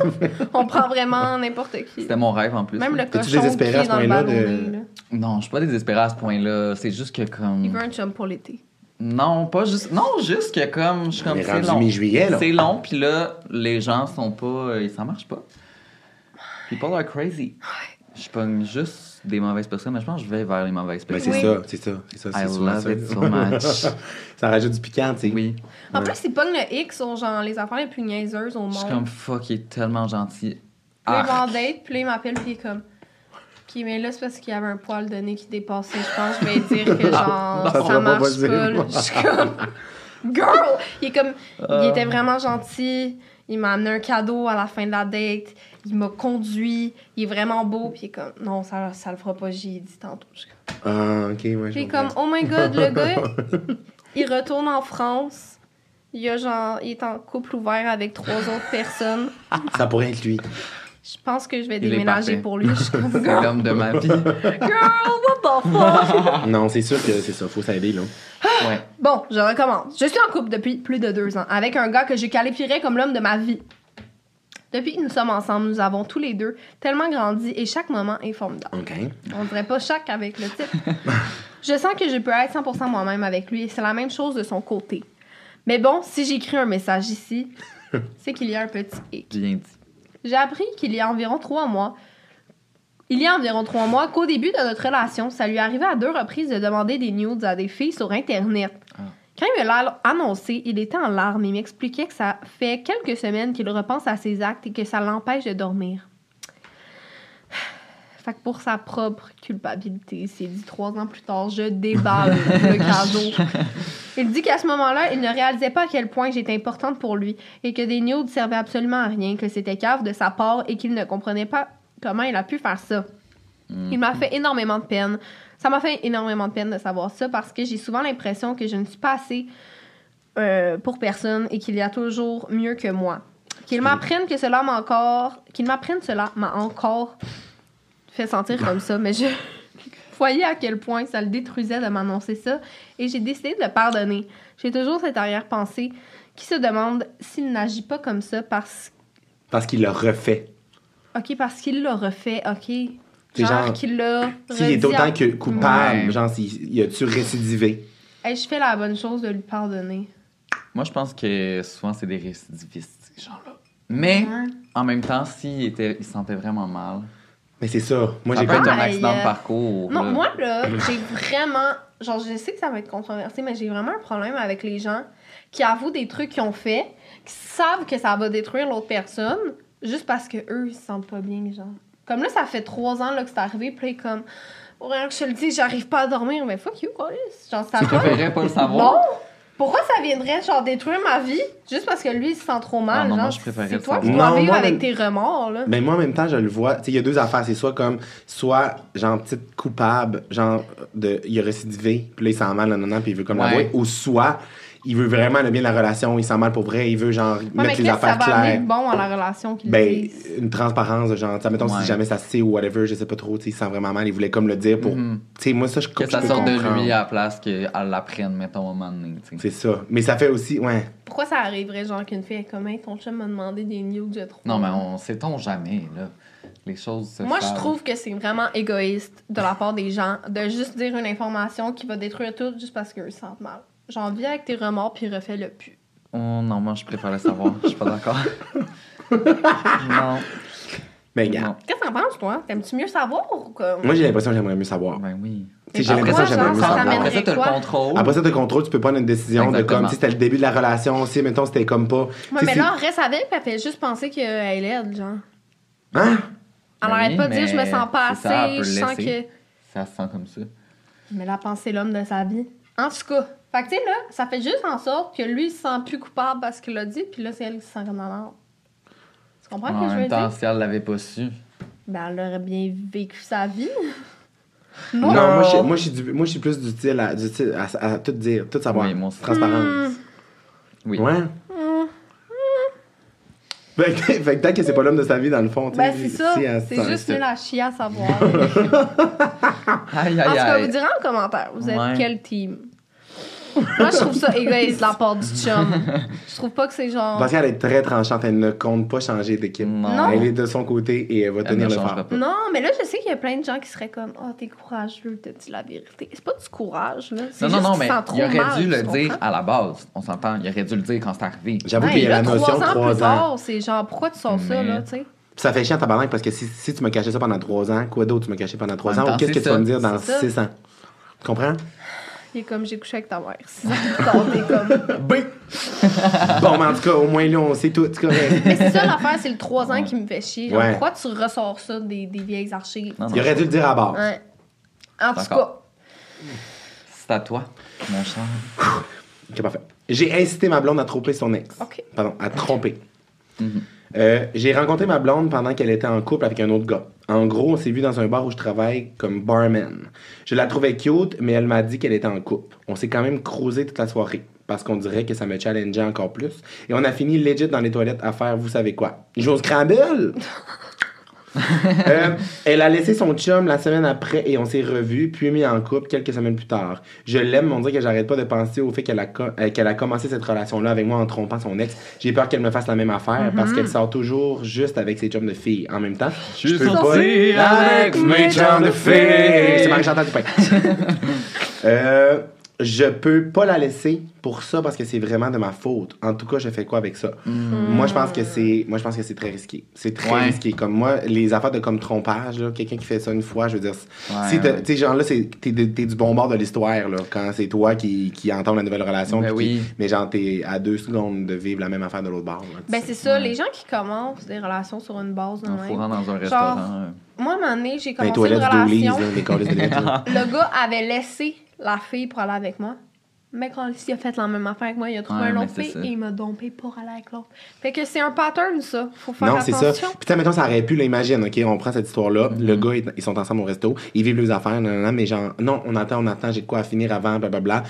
Speaker 4: On prend vraiment n'importe qui.
Speaker 3: C'était mon rêve en plus.
Speaker 4: Même le cochon qui
Speaker 6: désespéré à
Speaker 4: est
Speaker 6: ce
Speaker 4: dans le
Speaker 6: point-là de-
Speaker 4: ballonné, là.
Speaker 3: Non, je suis pas désespéré à ce point-là. C'est juste que
Speaker 4: Il
Speaker 3: comme.
Speaker 4: veut un chum pour l'été.
Speaker 3: Non, pas juste. Non, juste que comme. Je suis comme.
Speaker 6: est
Speaker 3: C'est
Speaker 6: rendu
Speaker 3: long.
Speaker 6: mi-juillet, là.
Speaker 3: C'est long, puis là, les gens sont pas. euh, ça marche pas. People are crazy. Je pogne juste des mauvaises personnes, mais je pense que je vais vers les mauvaises
Speaker 6: Ben,
Speaker 3: personnes.
Speaker 6: c'est
Speaker 4: Oui.
Speaker 6: ça, c'est ça, c'est ça.
Speaker 3: I
Speaker 6: c'est
Speaker 3: love
Speaker 6: ça.
Speaker 3: it so much.
Speaker 6: ça rajoute du piquant, tu sais.
Speaker 3: Oui.
Speaker 4: En
Speaker 6: Ouais.
Speaker 4: plus, il pogne le X sur genre les affaires les plus niaiseuses au
Speaker 3: Je suis
Speaker 4: monde.
Speaker 3: comme fuck, il est tellement gentil.
Speaker 4: Puis en
Speaker 3: Ah,
Speaker 4: date, puis il m'appelle, puis il est comme. Ok, mais là, c'est parce qu'il y avait un poil de nez qui dépassait. Je pense que je vais dire que genre,
Speaker 6: Ça pas
Speaker 4: marche pas. là. Je suis comme. Girl! Il est comme.
Speaker 3: Ah.
Speaker 4: Il était vraiment gentil. Il m'a amené un cadeau à la fin de la date. Il m'a conduit. Il est vraiment beau. Puis il est comme. Non, ça, ça le fera pas, j'ai dit tantôt.
Speaker 6: Ah, ok, ouais,
Speaker 4: Puis il est
Speaker 6: comprends.
Speaker 4: comme, oh my god, le gars, il retourne en France. Il, a genre, il est en couple ouvert avec trois autres personnes.
Speaker 6: Ça pourrait être lui.
Speaker 4: Je pense que je vais
Speaker 3: Il
Speaker 4: déménager pour lui. Je suis comme,
Speaker 3: c'est
Speaker 4: girl,
Speaker 3: l'homme de ma vie.
Speaker 4: girl, what the fuck?
Speaker 6: Non, c'est sûr que c'est ça, faut s'aider, là.
Speaker 3: Ouais.
Speaker 4: Bon, je recommence. Je suis en couple depuis plus de deux ans avec un gars que je qualifierais comme l'homme de ma vie. Depuis que nous sommes ensemble, nous avons tous les deux tellement grandi et chaque moment est formidable.
Speaker 6: OK.
Speaker 4: On dirait pas chaque avec le titre. je sens que je peux être 100% moi-même avec lui et c'est la même chose de son côté. Mais bon, si j'écris un message ici, c'est qu'il y a un petit hic.
Speaker 3: Bien dit.
Speaker 4: J'ai appris qu'il y a environ trois mois, il y a environ trois mois, qu'au début de notre relation, ça lui arrivait à deux reprises de demander des nudes à des filles sur Internet.
Speaker 3: Ah.
Speaker 4: Quand il me l'a annoncé, il était en larmes et m'expliquait que ça fait quelques semaines qu'il repense à ses actes et que ça l'empêche de dormir. Fait que pour sa propre culpabilité, il s'est dit trois ans plus tard, je déballe le cadeau. Il dit qu'à ce moment-là, il ne réalisait pas à quel point j'étais importante pour lui et que des nudes servaient absolument à rien, que c'était cave de sa part et qu'il ne comprenait pas comment il a pu faire ça. Il m'a fait énormément de peine. Ça m'a fait énormément de peine de savoir ça parce que j'ai souvent l'impression que je ne suis pas assez euh, pour personne et qu'il y a toujours mieux que moi. Qu'il m'apprenne que cela m'a encore, qu'il m'apprenne cela m'a encore fait sentir comme ça, mais je voyais à quel point ça le détruisait de m'annoncer ça et j'ai décidé de le pardonner. J'ai toujours cette arrière-pensée qui se demande s'il n'agit pas comme ça parce
Speaker 6: Parce qu'il l'a refait.
Speaker 4: OK, parce qu'il l'a refait, OK.
Speaker 6: C'est
Speaker 4: Genre,
Speaker 6: genre,
Speaker 4: qu'il l'a
Speaker 6: S'il est autant
Speaker 4: à-
Speaker 6: que coupable,
Speaker 3: Ouais.
Speaker 6: genre, s'il il a-tu récidivé?
Speaker 4: Hey, je fais la bonne chose de lui pardonner.
Speaker 3: Moi, je pense que souvent, c'est des récidivistes, ces gens-là. Mais,
Speaker 4: Ouais.
Speaker 3: en même temps, s'il était, il se sentait vraiment mal,
Speaker 6: Mais c'est ça. Moi, j'ai comme.
Speaker 3: un accident de parcours.
Speaker 4: Non,
Speaker 3: là.
Speaker 4: moi, là, j'ai vraiment. Genre, je sais que ça va être controversé, mais j'ai vraiment un problème avec les gens qui avouent des trucs qu'ils ont fait, qui savent que ça va détruire l'autre personne, juste parce que eux ils se sentent pas bien, genre. Comme là, ça fait trois ans là, que c'est arrivé, puis comme. Pour rien que je te le dis, j'arrive pas à dormir, mais fuck you, quoi. Genre, ça
Speaker 3: Tu préférais pas le savoir?
Speaker 4: Non! Pourquoi ça viendrait, genre, détruire ma vie? Juste parce que lui, il se sent trop mal?
Speaker 3: Ah non, moi,
Speaker 4: genre, c'est toi qui dois
Speaker 6: Non,
Speaker 4: vivre
Speaker 6: moi,
Speaker 4: avec
Speaker 6: même-
Speaker 4: tes remords, là.
Speaker 6: Mais moi, en même temps, je le vois. Tu sais, il y a deux affaires. C'est soit comme, soit, genre, petite coupable, genre, de, il a récidivé, puis là, il sent mal, non, non, non, puis il veut comme
Speaker 3: Ouais.
Speaker 6: l'avouer. Ou soit, il veut vraiment le bien de la relation, il sent mal pour vrai, il veut, genre,
Speaker 4: Ouais, mais
Speaker 6: mettre les
Speaker 4: que ça
Speaker 6: affaires
Speaker 4: va
Speaker 6: claires.
Speaker 4: de bon à la relation qu'il
Speaker 6: Ben,
Speaker 4: dise?
Speaker 6: une transparence, de genre, tu sais, mettons,
Speaker 3: Ouais.
Speaker 6: si jamais ça se sait ou whatever, je sais pas trop, tu sais, il sent vraiment mal, il voulait comme le dire pour.
Speaker 3: Mhm.
Speaker 6: Tu sais, moi, ça, je,
Speaker 3: Que
Speaker 6: je
Speaker 3: ça sorte de lui à la place qu'elle l'apprenne, mettons, à un moment donné. tu sais.
Speaker 6: C'est ça. Mais ça fait aussi, ouais.
Speaker 4: Pourquoi ça arriverait, genre, qu'une fille est comme, Hey, ton chum m'a demandé des nudes, j'ai trop?
Speaker 3: Non, mais on sait-on jamais, là. Les choses se
Speaker 4: Moi, je trouve que c'est vraiment égoïste de la part des gens de juste dire une information qui va détruire tout juste parce qu'eux se sentent mal. J'en vis avec tes remords puis refais-le plus.
Speaker 3: Oh non, moi, je préfère le savoir. Je suis pas d'accord. non.
Speaker 6: Mais gars,
Speaker 3: non.
Speaker 4: Qu'est-ce que t'en penses, toi? T'aimes-tu mieux savoir ou comme?
Speaker 6: moi, j'ai l'impression que j'aimerais mieux savoir.
Speaker 3: Ben oui.
Speaker 6: J'ai l'impression que j'aimerais mieux savoir.
Speaker 3: Après ça, t'as le contrôle.
Speaker 6: Après ça, tu contrôles, tu peux prendre une décision de comme si c'était le début de la relation aussi, mettons, c'était comme pas.
Speaker 4: Ouais, mais là, reste avec, puis elle fait juste penser qu'elle est laide, genre.
Speaker 6: Hein?
Speaker 4: Elle
Speaker 3: Ben
Speaker 4: arrête
Speaker 3: oui,
Speaker 4: pas de dire, je me sens pas
Speaker 3: ça,
Speaker 4: assez, je
Speaker 3: le
Speaker 4: sens que.
Speaker 3: Ça se sent comme ça.
Speaker 4: Mais la pensée l'homme de sa vie. En tout cas. Fait que, tu sais, là, ça fait juste en sorte que lui, il se sent plus coupable parce qu'il l'a dit, puis là, c'est elle qui se sent comme la merde. Tu comprends ce
Speaker 3: en
Speaker 4: que je veux
Speaker 3: même temps,
Speaker 4: dire?
Speaker 3: si elle l'avait pas su.
Speaker 4: Ben, elle aurait bien vécu sa vie.
Speaker 6: Non,
Speaker 4: Moi,
Speaker 6: moi, je, moi, je suis du- moi, je suis plus du style à, du style à, à tout dire, tout savoir.
Speaker 3: Oui, moi.
Speaker 6: Transparence.
Speaker 3: Oui.
Speaker 6: Ouais. Fait que, fait que peut-être que c'est pas l'homme de sa vie dans le fond. tu sais,
Speaker 4: ben, c'est ça. C'est juste nul à chier à savoir.
Speaker 3: Aïe,
Speaker 4: en tout
Speaker 3: aïe,
Speaker 4: cas, vous
Speaker 3: aïe.
Speaker 4: direz en commentaire, vous êtes
Speaker 3: Ouais.
Speaker 4: quel team? Moi, je trouve ça égoïste de la part du chum. Je trouve pas que c'est genre.
Speaker 6: Parce qu'elle est très tranchante, elle ne compte pas changer d'équipe.
Speaker 3: Non.
Speaker 6: Elle est de son côté et elle va
Speaker 3: Elle
Speaker 6: tenir
Speaker 3: ne
Speaker 6: le
Speaker 3: pas.
Speaker 4: Non, mais là, je sais qu'il y a plein de gens qui seraient comme Oh, t'es courageux, t'as dit la vérité. C'est pas du courage, là.
Speaker 3: Non, non,
Speaker 4: juste
Speaker 3: non, mais il aurait
Speaker 4: mal,
Speaker 3: dû le dire à la base. On s'entend. Il aurait dû le dire quand c'est arrivé.
Speaker 6: J'avoue
Speaker 4: Ouais,
Speaker 6: qu'il y a
Speaker 4: là,
Speaker 6: la notion
Speaker 4: trois
Speaker 6: de
Speaker 4: ans
Speaker 6: 3 ans.
Speaker 4: c'est genre, pourquoi tu sors ça, là, tu sais?
Speaker 6: Ça fait chiant tabarnak parce que si, si tu m'as caché ça pendant 3 ans, quoi d'autre tu m'as caché pendant 3
Speaker 3: En même
Speaker 6: ans? Ou qu'est-ce que tu vas me dire dans. 6 ans? Tu comprends?
Speaker 4: Il est comme j'ai couché avec ta mère. T'es comme.
Speaker 6: B! bon, mais en tout cas, au moins là, on sait tout. C'est correct.
Speaker 4: Mais c'est ça l'affaire, c'est le 3 ans qui me fait chier. Genre,
Speaker 6: Ouais.
Speaker 4: pourquoi tu ressors ça des, des vieilles archives?
Speaker 3: Non, non,
Speaker 6: Il aurait dû le dire à bord.
Speaker 4: Ouais. En tout cas,
Speaker 3: D'accord. C'est à toi, mon cher.
Speaker 6: Ok, parfait. J'ai incité ma blonde à tromper son ex.
Speaker 4: OK.
Speaker 6: Pardon, à tromper.
Speaker 3: Mhm.
Speaker 6: Euh, j'ai rencontré ma blonde pendant qu'elle était en couple avec un autre gars. En gros, on s'est vu dans un bar où je travaille comme barman. Je la trouvais cute, mais elle m'a dit qu'elle était en couple. On s'est quand même croisé toute la soirée parce qu'on dirait que ça me challengeait encore plus. Et on a fini legit dans les toilettes à faire vous savez quoi. Jouer au scramble! Euh, elle a laissé son chum la semaine après et on s'est revus, puis mis en couple quelques semaines plus tard. Je l'aime, mais on dirait que j'arrête pas de penser au fait qu'elle a, euh, qu'elle a commencé cette relation-là avec moi en trompant son ex. J'ai peur qu'elle me fasse la même affaire parce qu'elle sort toujours juste avec ses chums de filles. En même temps,
Speaker 3: Je suis
Speaker 6: peux
Speaker 3: sorti
Speaker 6: pas
Speaker 3: avec mes chums de filles.
Speaker 6: C'est Marie-Chantal Dupin. euh, je peux pas la laisser pour ça parce que c'est vraiment de ma faute. En tout cas, je fais quoi avec ça? Moi, je pense que c'est, moi, je pense que c'est très risqué. C'est très
Speaker 3: Ouais.
Speaker 6: risqué. Comme moi, les affaires de comme trompage, là, quelqu'un qui fait ça une fois, je veux dire,
Speaker 3: Ouais,
Speaker 6: si
Speaker 3: ouais.
Speaker 6: tu sais, genre là, c'est, t'es, t'es du bon bord de l'histoire, là, quand c'est toi qui, qui entends la nouvelle relation.
Speaker 3: Ben
Speaker 6: qui-
Speaker 3: oui.
Speaker 6: mais genre, t'es à deux secondes de vivre la même affaire de l'autre bord. là,
Speaker 4: Ben, c'est ça,
Speaker 3: Ouais.
Speaker 4: les gens qui commencent des relations sur une base de
Speaker 3: En
Speaker 4: même.
Speaker 3: fourrant dans un restaurant.
Speaker 4: Moi, à un moment donné, j'ai
Speaker 6: les
Speaker 4: commencé une relation.
Speaker 6: là, les de.
Speaker 4: Le gars avait laissé la fille pour aller avec moi. Mais quand il a fait la même affaire avec moi, il a trouvé
Speaker 3: Ouais,
Speaker 4: un autre
Speaker 3: c'est
Speaker 4: fille
Speaker 3: ça.
Speaker 4: et il m'a dompé pour aller avec l'autre. Fait que c'est un pattern, ça. Faut faire
Speaker 6: Non, c'est
Speaker 4: attention.
Speaker 6: ça. Puis, tu sais, mettons, ça aurait pu, là, imagine, OK, on prend cette histoire-là.
Speaker 3: Mm-hmm.
Speaker 6: Le gars, ils- ils sont ensemble au resto. Ils vivent leurs affaires, nan, nan, nan, mais genre, non, on attend, on attend, j'ai de quoi à finir avant, blablabla.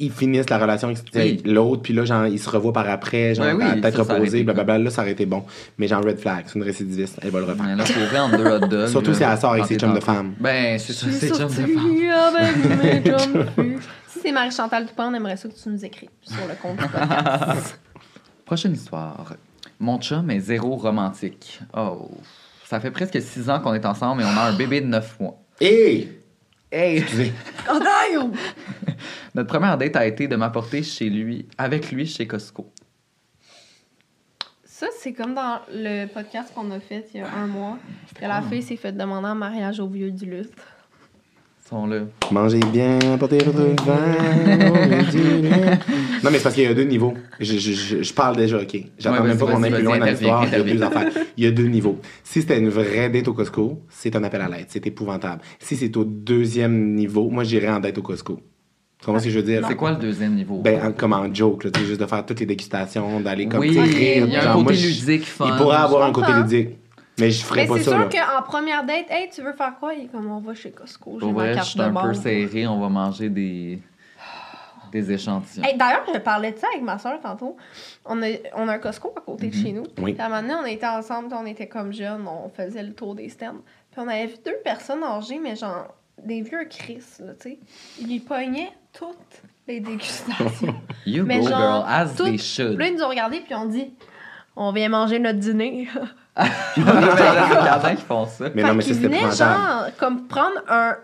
Speaker 6: Ils finissent la relation avec
Speaker 3: Oui.
Speaker 6: l'autre, puis là, genre, ils se revoient par après, genre,
Speaker 3: oui,
Speaker 6: à tête
Speaker 3: ça, ça aurait
Speaker 6: reposée,
Speaker 3: été
Speaker 6: blablabla. Là, ça aurait été bon. Mais genre, red flag, c'est une récidiviste, elle va le refaire.
Speaker 3: Mais là, fourré en deux hot dogs.
Speaker 6: Surtout
Speaker 3: là,
Speaker 6: si elle sort avec ses chums de femmes.
Speaker 3: Ben, c'est ça, chums de femmes.
Speaker 4: de filles. Si c'est Marie-Chantal Dupin, on aimerait ça que tu nous écrives sur le compte du podcast.
Speaker 3: Prochaine histoire. Mon chum est zéro romantique. Oh. Ça fait presque six ans qu'on est ensemble et on a un bébé de neuf mois.
Speaker 6: Hé!
Speaker 3: Hey!
Speaker 6: Excusez.
Speaker 4: damn!
Speaker 3: Notre première date a été de m'apporter chez lui, avec lui chez Costco.
Speaker 4: Ça, c'est comme dans le podcast qu'on a fait il y a un mois. Que la fille s'est fait demander en mariage au vieux du lutte.
Speaker 3: Ils sont là.
Speaker 6: Mangez bien, apportez votre vin. non, mais c'est parce qu'il y a deux niveaux. Je, je, je, parle déjà, OK. J'attends
Speaker 3: Ouais,
Speaker 6: même pas qu'on aille plus loin dans l'histoire. Il y a deux affaires. Il y a deux niveaux. Si c'était une vraie date au Costco, c'est un appel à l'aide. C'est épouvantable. Si c'est au deuxième niveau, moi, j'irais en date au Costco. Tu comprends ce que je veux dire?
Speaker 3: C'est quoi le deuxième niveau?
Speaker 6: Ben, en- comme en joke, là, tu sais, juste de faire toutes les dégustations, d'aller comme
Speaker 3: oui,
Speaker 6: sais,
Speaker 3: il
Speaker 6: rire.
Speaker 3: y a un
Speaker 6: Genre,
Speaker 3: côté
Speaker 6: moi,
Speaker 3: ludique, fun.
Speaker 6: Il pourrait avoir un côté ludique. Mais je ferais
Speaker 4: Mais
Speaker 6: pas
Speaker 4: c'est
Speaker 6: ça.
Speaker 4: sûr qu'en première date, hey, tu veux faire quoi? Il est comme, on va chez Costco, j'ai ma
Speaker 3: vrai, je
Speaker 4: carte
Speaker 3: suis
Speaker 4: de
Speaker 3: un peu serré, on va manger des, des échantillons.
Speaker 4: Hey, D'ailleurs, je parlais de ça avec ma soeur tantôt. On a, on a un Costco à côté
Speaker 3: Mhm.
Speaker 4: de chez nous.
Speaker 6: Oui.
Speaker 4: À un moment donné, on était ensemble, on était comme jeunes, on faisait le tour des stands. Puis on avait vu deux personnes âgées, mais genre des vieux Chris, là, tu sais. Ils pognaient toutes les dégustations.
Speaker 3: You
Speaker 4: mais
Speaker 3: go,
Speaker 4: genre,
Speaker 3: girl, as
Speaker 4: toutes-
Speaker 3: they should.
Speaker 4: Là, ils nous ont regardés, puis on dit On vient manger notre dîner.
Speaker 3: Il y en a qui font ça.
Speaker 6: Mais
Speaker 4: Fait
Speaker 6: non, mais ça, c'était
Speaker 4: genre, comme prendre un,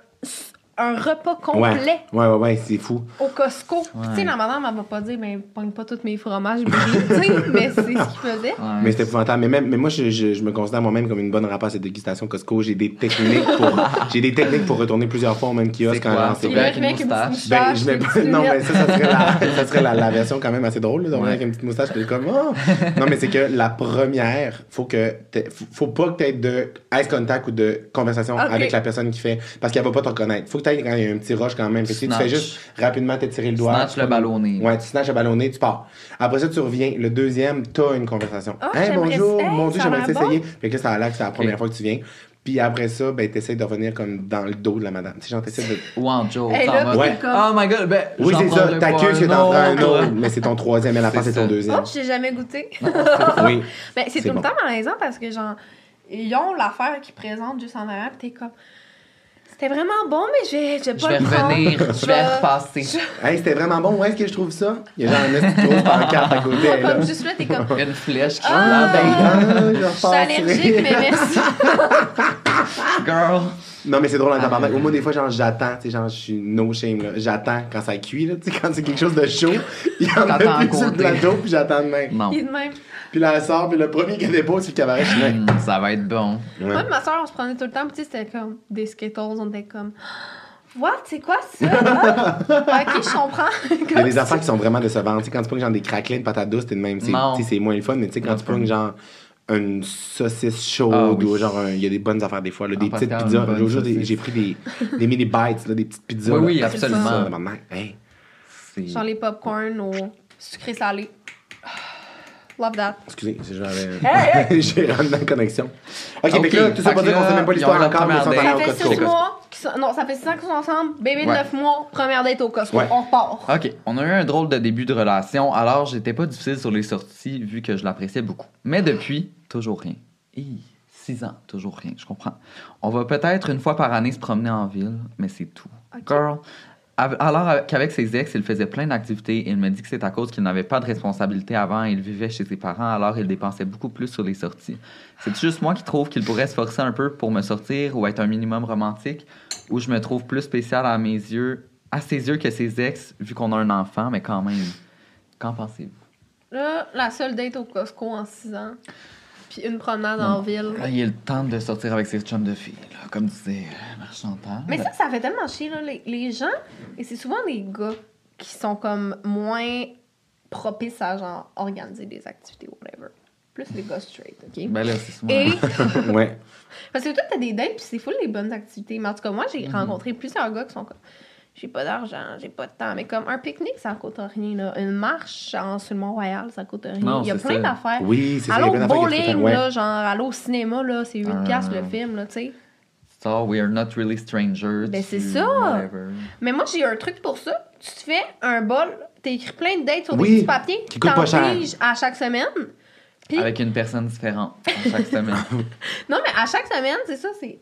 Speaker 4: un repas complet.
Speaker 6: Ouais, ouais, ouais, ouais, c'est fou.
Speaker 4: au Costco. Puis, Tu sais, la madame, elle va pas dire, ben, pogne pas tous mes fromages sais, mais c'est ce qu'il faisait.
Speaker 3: Ouais.
Speaker 6: Mais c'était épouvantable. Mais, même, mais moi, je, je, je me considère moi-même comme une bonne rapace de dégustation Costco. J'ai des techniques pour, j'ai des techniques pour retourner plusieurs fois au même kiosque. Quand
Speaker 3: quoi?
Speaker 6: genre,
Speaker 3: C'est
Speaker 4: Puis
Speaker 3: bien
Speaker 4: là,
Speaker 3: avec
Speaker 4: je
Speaker 3: une
Speaker 4: mets avec une petite
Speaker 3: moustache?
Speaker 6: Ben,
Speaker 4: moustache,
Speaker 6: je mets
Speaker 4: des
Speaker 6: pas-
Speaker 4: petites
Speaker 6: non, mais ça, ça serait, la, ça serait la, la version quand même assez drôle, là, de
Speaker 3: Ouais.
Speaker 6: avec une petite moustache, puis comme, oh! Non, mais c'est que la première, faut que, t'aies- faut, pas que tu de eye contact ou de conversation avec la personne qui fait, parce qu'elle va pas te reconnaître. Faut que quand il y a un petit rush quand même. Fait que si tu fais juste rapidement t'étirer le doigt.
Speaker 3: Snatch le ballonné.
Speaker 6: Ouais, tu snatches le ballonné, tu pars. Après ça, tu reviens. Le deuxième, t'as une conversation.
Speaker 4: Ah,
Speaker 6: hey, bonjour, mon Dieu, j'aimerais t'essayer. Fait que là, ça a l'air que c'est la première fois que tu viens. Puis après ça, ben, t'essayes de revenir comme dans le dos de la madame. Tu sais, genre, t'essaies de.
Speaker 3: Ou en joke.
Speaker 4: Hey, là,
Speaker 6: Ouais.
Speaker 4: comme-
Speaker 3: Oh my god, ben.
Speaker 6: Oui, c'est ça. T'accuses que
Speaker 3: un
Speaker 6: t'en prends un
Speaker 3: autre.
Speaker 6: mais c'est ton troisième à la fin,
Speaker 3: C'est
Speaker 6: ton deuxième.
Speaker 4: Oh, j'ai jamais goûté.
Speaker 6: Oui.
Speaker 4: Ben,
Speaker 6: c'est
Speaker 4: tout
Speaker 6: bon.
Speaker 4: le temps malaisant parce que, genre, ils ont l'affaire qu'ils présentent juste en arrière, pis t'es comme. C'était vraiment bon, mais je vais, je vais
Speaker 3: Je
Speaker 4: pas
Speaker 3: vais
Speaker 4: le prendre.
Speaker 3: revenir, je vais repasser.
Speaker 6: Hey, c'était vraiment bon. Où est-ce que je trouve ça? Il y a genre une petite grosse pancarte à côté. là.
Speaker 4: Comme juste là, t'es comme.
Speaker 3: Une flèche qui
Speaker 4: Ah,
Speaker 6: Ben,
Speaker 3: lance.
Speaker 6: ah, je
Speaker 4: Je suis allergique, mais merci.
Speaker 3: Girl.
Speaker 6: Non, mais c'est drôle en tabarnak. Au moins, des fois, genre, j'attends, tu sais, genre, je suis no shame, là. J'attends quand ça cuit, là. Tu sais, quand c'est quelque chose de chaud, il y en a plus sur le plateau, puis j'attends de même.
Speaker 3: Non.
Speaker 4: Il est de même.
Speaker 6: Puis là, elle sort, puis le premier qui dépose, c'est le cabaret.
Speaker 3: Ça va être bon.
Speaker 6: Ouais.
Speaker 4: Moi, ma soeur, on se prenait tout le temps, pis tu sais, c'était comme des Skittles, on était comme. What? C'est quoi ça? Ah, ok, je comprends?
Speaker 6: Il y a des affaires qui sont vraiment décevantes. Tu sais, quand tu prends genre des craquelins de patates douces, t'es de même. tu sais,
Speaker 3: Non.
Speaker 6: tu sais, C'est moins le fun, mais tu sais, quand tu prends genre une saucisse chaude
Speaker 3: Ah oui.
Speaker 6: ou genre, un- il y a des bonnes affaires des fois. Là, des
Speaker 3: Ah,
Speaker 6: petites pizzas. j'ai pris des, des mini bites, là, des petites pizzas.
Speaker 3: Oui, oui,
Speaker 6: Ah,
Speaker 3: absolument.
Speaker 4: Genre les popcorn au sucré salé. Love that.
Speaker 6: Excusez, c'est genre. euh, J'ai rendu dans la connexion. Ok, que là, tout ça pour dire qu'on sait même pas l'histoire encore, mais
Speaker 3: première
Speaker 6: allés
Speaker 4: Ça fait
Speaker 6: Costco.
Speaker 4: 6 mois. Non, ça fait 6 ans qu'ils sont ensemble. Bébé de
Speaker 3: Ouais.
Speaker 4: 9 mois. Première date au Costco.
Speaker 6: Ouais.
Speaker 4: On repart.
Speaker 3: OK, on a eu un drôle de début de relation, alors j'étais pas difficile sur les sorties vu que je l'appréciais beaucoup. Mais depuis, toujours rien. Hi, six ans, toujours rien, je comprends. On va peut-être une fois par année se promener en ville, mais c'est tout.
Speaker 4: Ok.
Speaker 3: Girl, alors qu'avec ses ex, il faisait plein d'activités il me dit que c'est à cause qu'il n'avait pas de responsabilité avant, il vivait chez ses parents, alors il dépensait beaucoup plus sur les sorties. C'est juste moi qui trouve qu'il pourrait se forcer un peu pour me sortir ou être un minimum romantique, ou je me trouve plus spécial à mes yeux, à ses yeux que ses ex, vu qu'on a un enfant, mais quand même. Qu'en pensez-vous?
Speaker 4: Là, la seule date au Costco en 6 ans. Puis une promenade en ville.
Speaker 3: Là, il est le temps de sortir avec ses chums de filles, là, comme disait Mère Chantal.
Speaker 4: Mais ça, ça fait tellement chier, là. Les, les gens, et c'est souvent des gars qui sont comme moins propices à, genre, organiser des activités ou whatever. Plus les gars straight, OK?
Speaker 3: Ben là, c'est souvent...
Speaker 4: Et
Speaker 6: Ouais.
Speaker 4: Parce que toi, t'as des dates, puis c'est full les bonnes activités. Mais en tout cas, moi, j'ai rencontré plusieurs gars qui sont comme j'ai pas d'argent, j'ai pas de temps. Mais comme un pique-nique, ça coûte rien. Là. Une marche en, sur le Mont-Royal, ça coûte rien.
Speaker 3: Non,
Speaker 4: Il y a plein
Speaker 3: ça.
Speaker 4: d'affaires.
Speaker 6: Oui, c'est ça.
Speaker 4: Allô, bowling.
Speaker 6: Ouais.
Speaker 4: là, genre, allô au cinéma, là, c'est 8
Speaker 3: Ah.
Speaker 4: piastres le film, là, tu sais.
Speaker 3: So, we are not really strangers.
Speaker 4: Ben, c'est ça.
Speaker 3: whatever.
Speaker 4: Mais moi, j'ai un truc pour ça. Tu te fais un bol, t'as écrit plein de dates sur
Speaker 6: Oui,
Speaker 4: des petits papiers,
Speaker 6: qui coûtent pas cher.
Speaker 4: à chaque semaine. Puis,
Speaker 3: Avec une personne différente à chaque semaine.
Speaker 4: non, mais à chaque semaine, c'est ça, c'est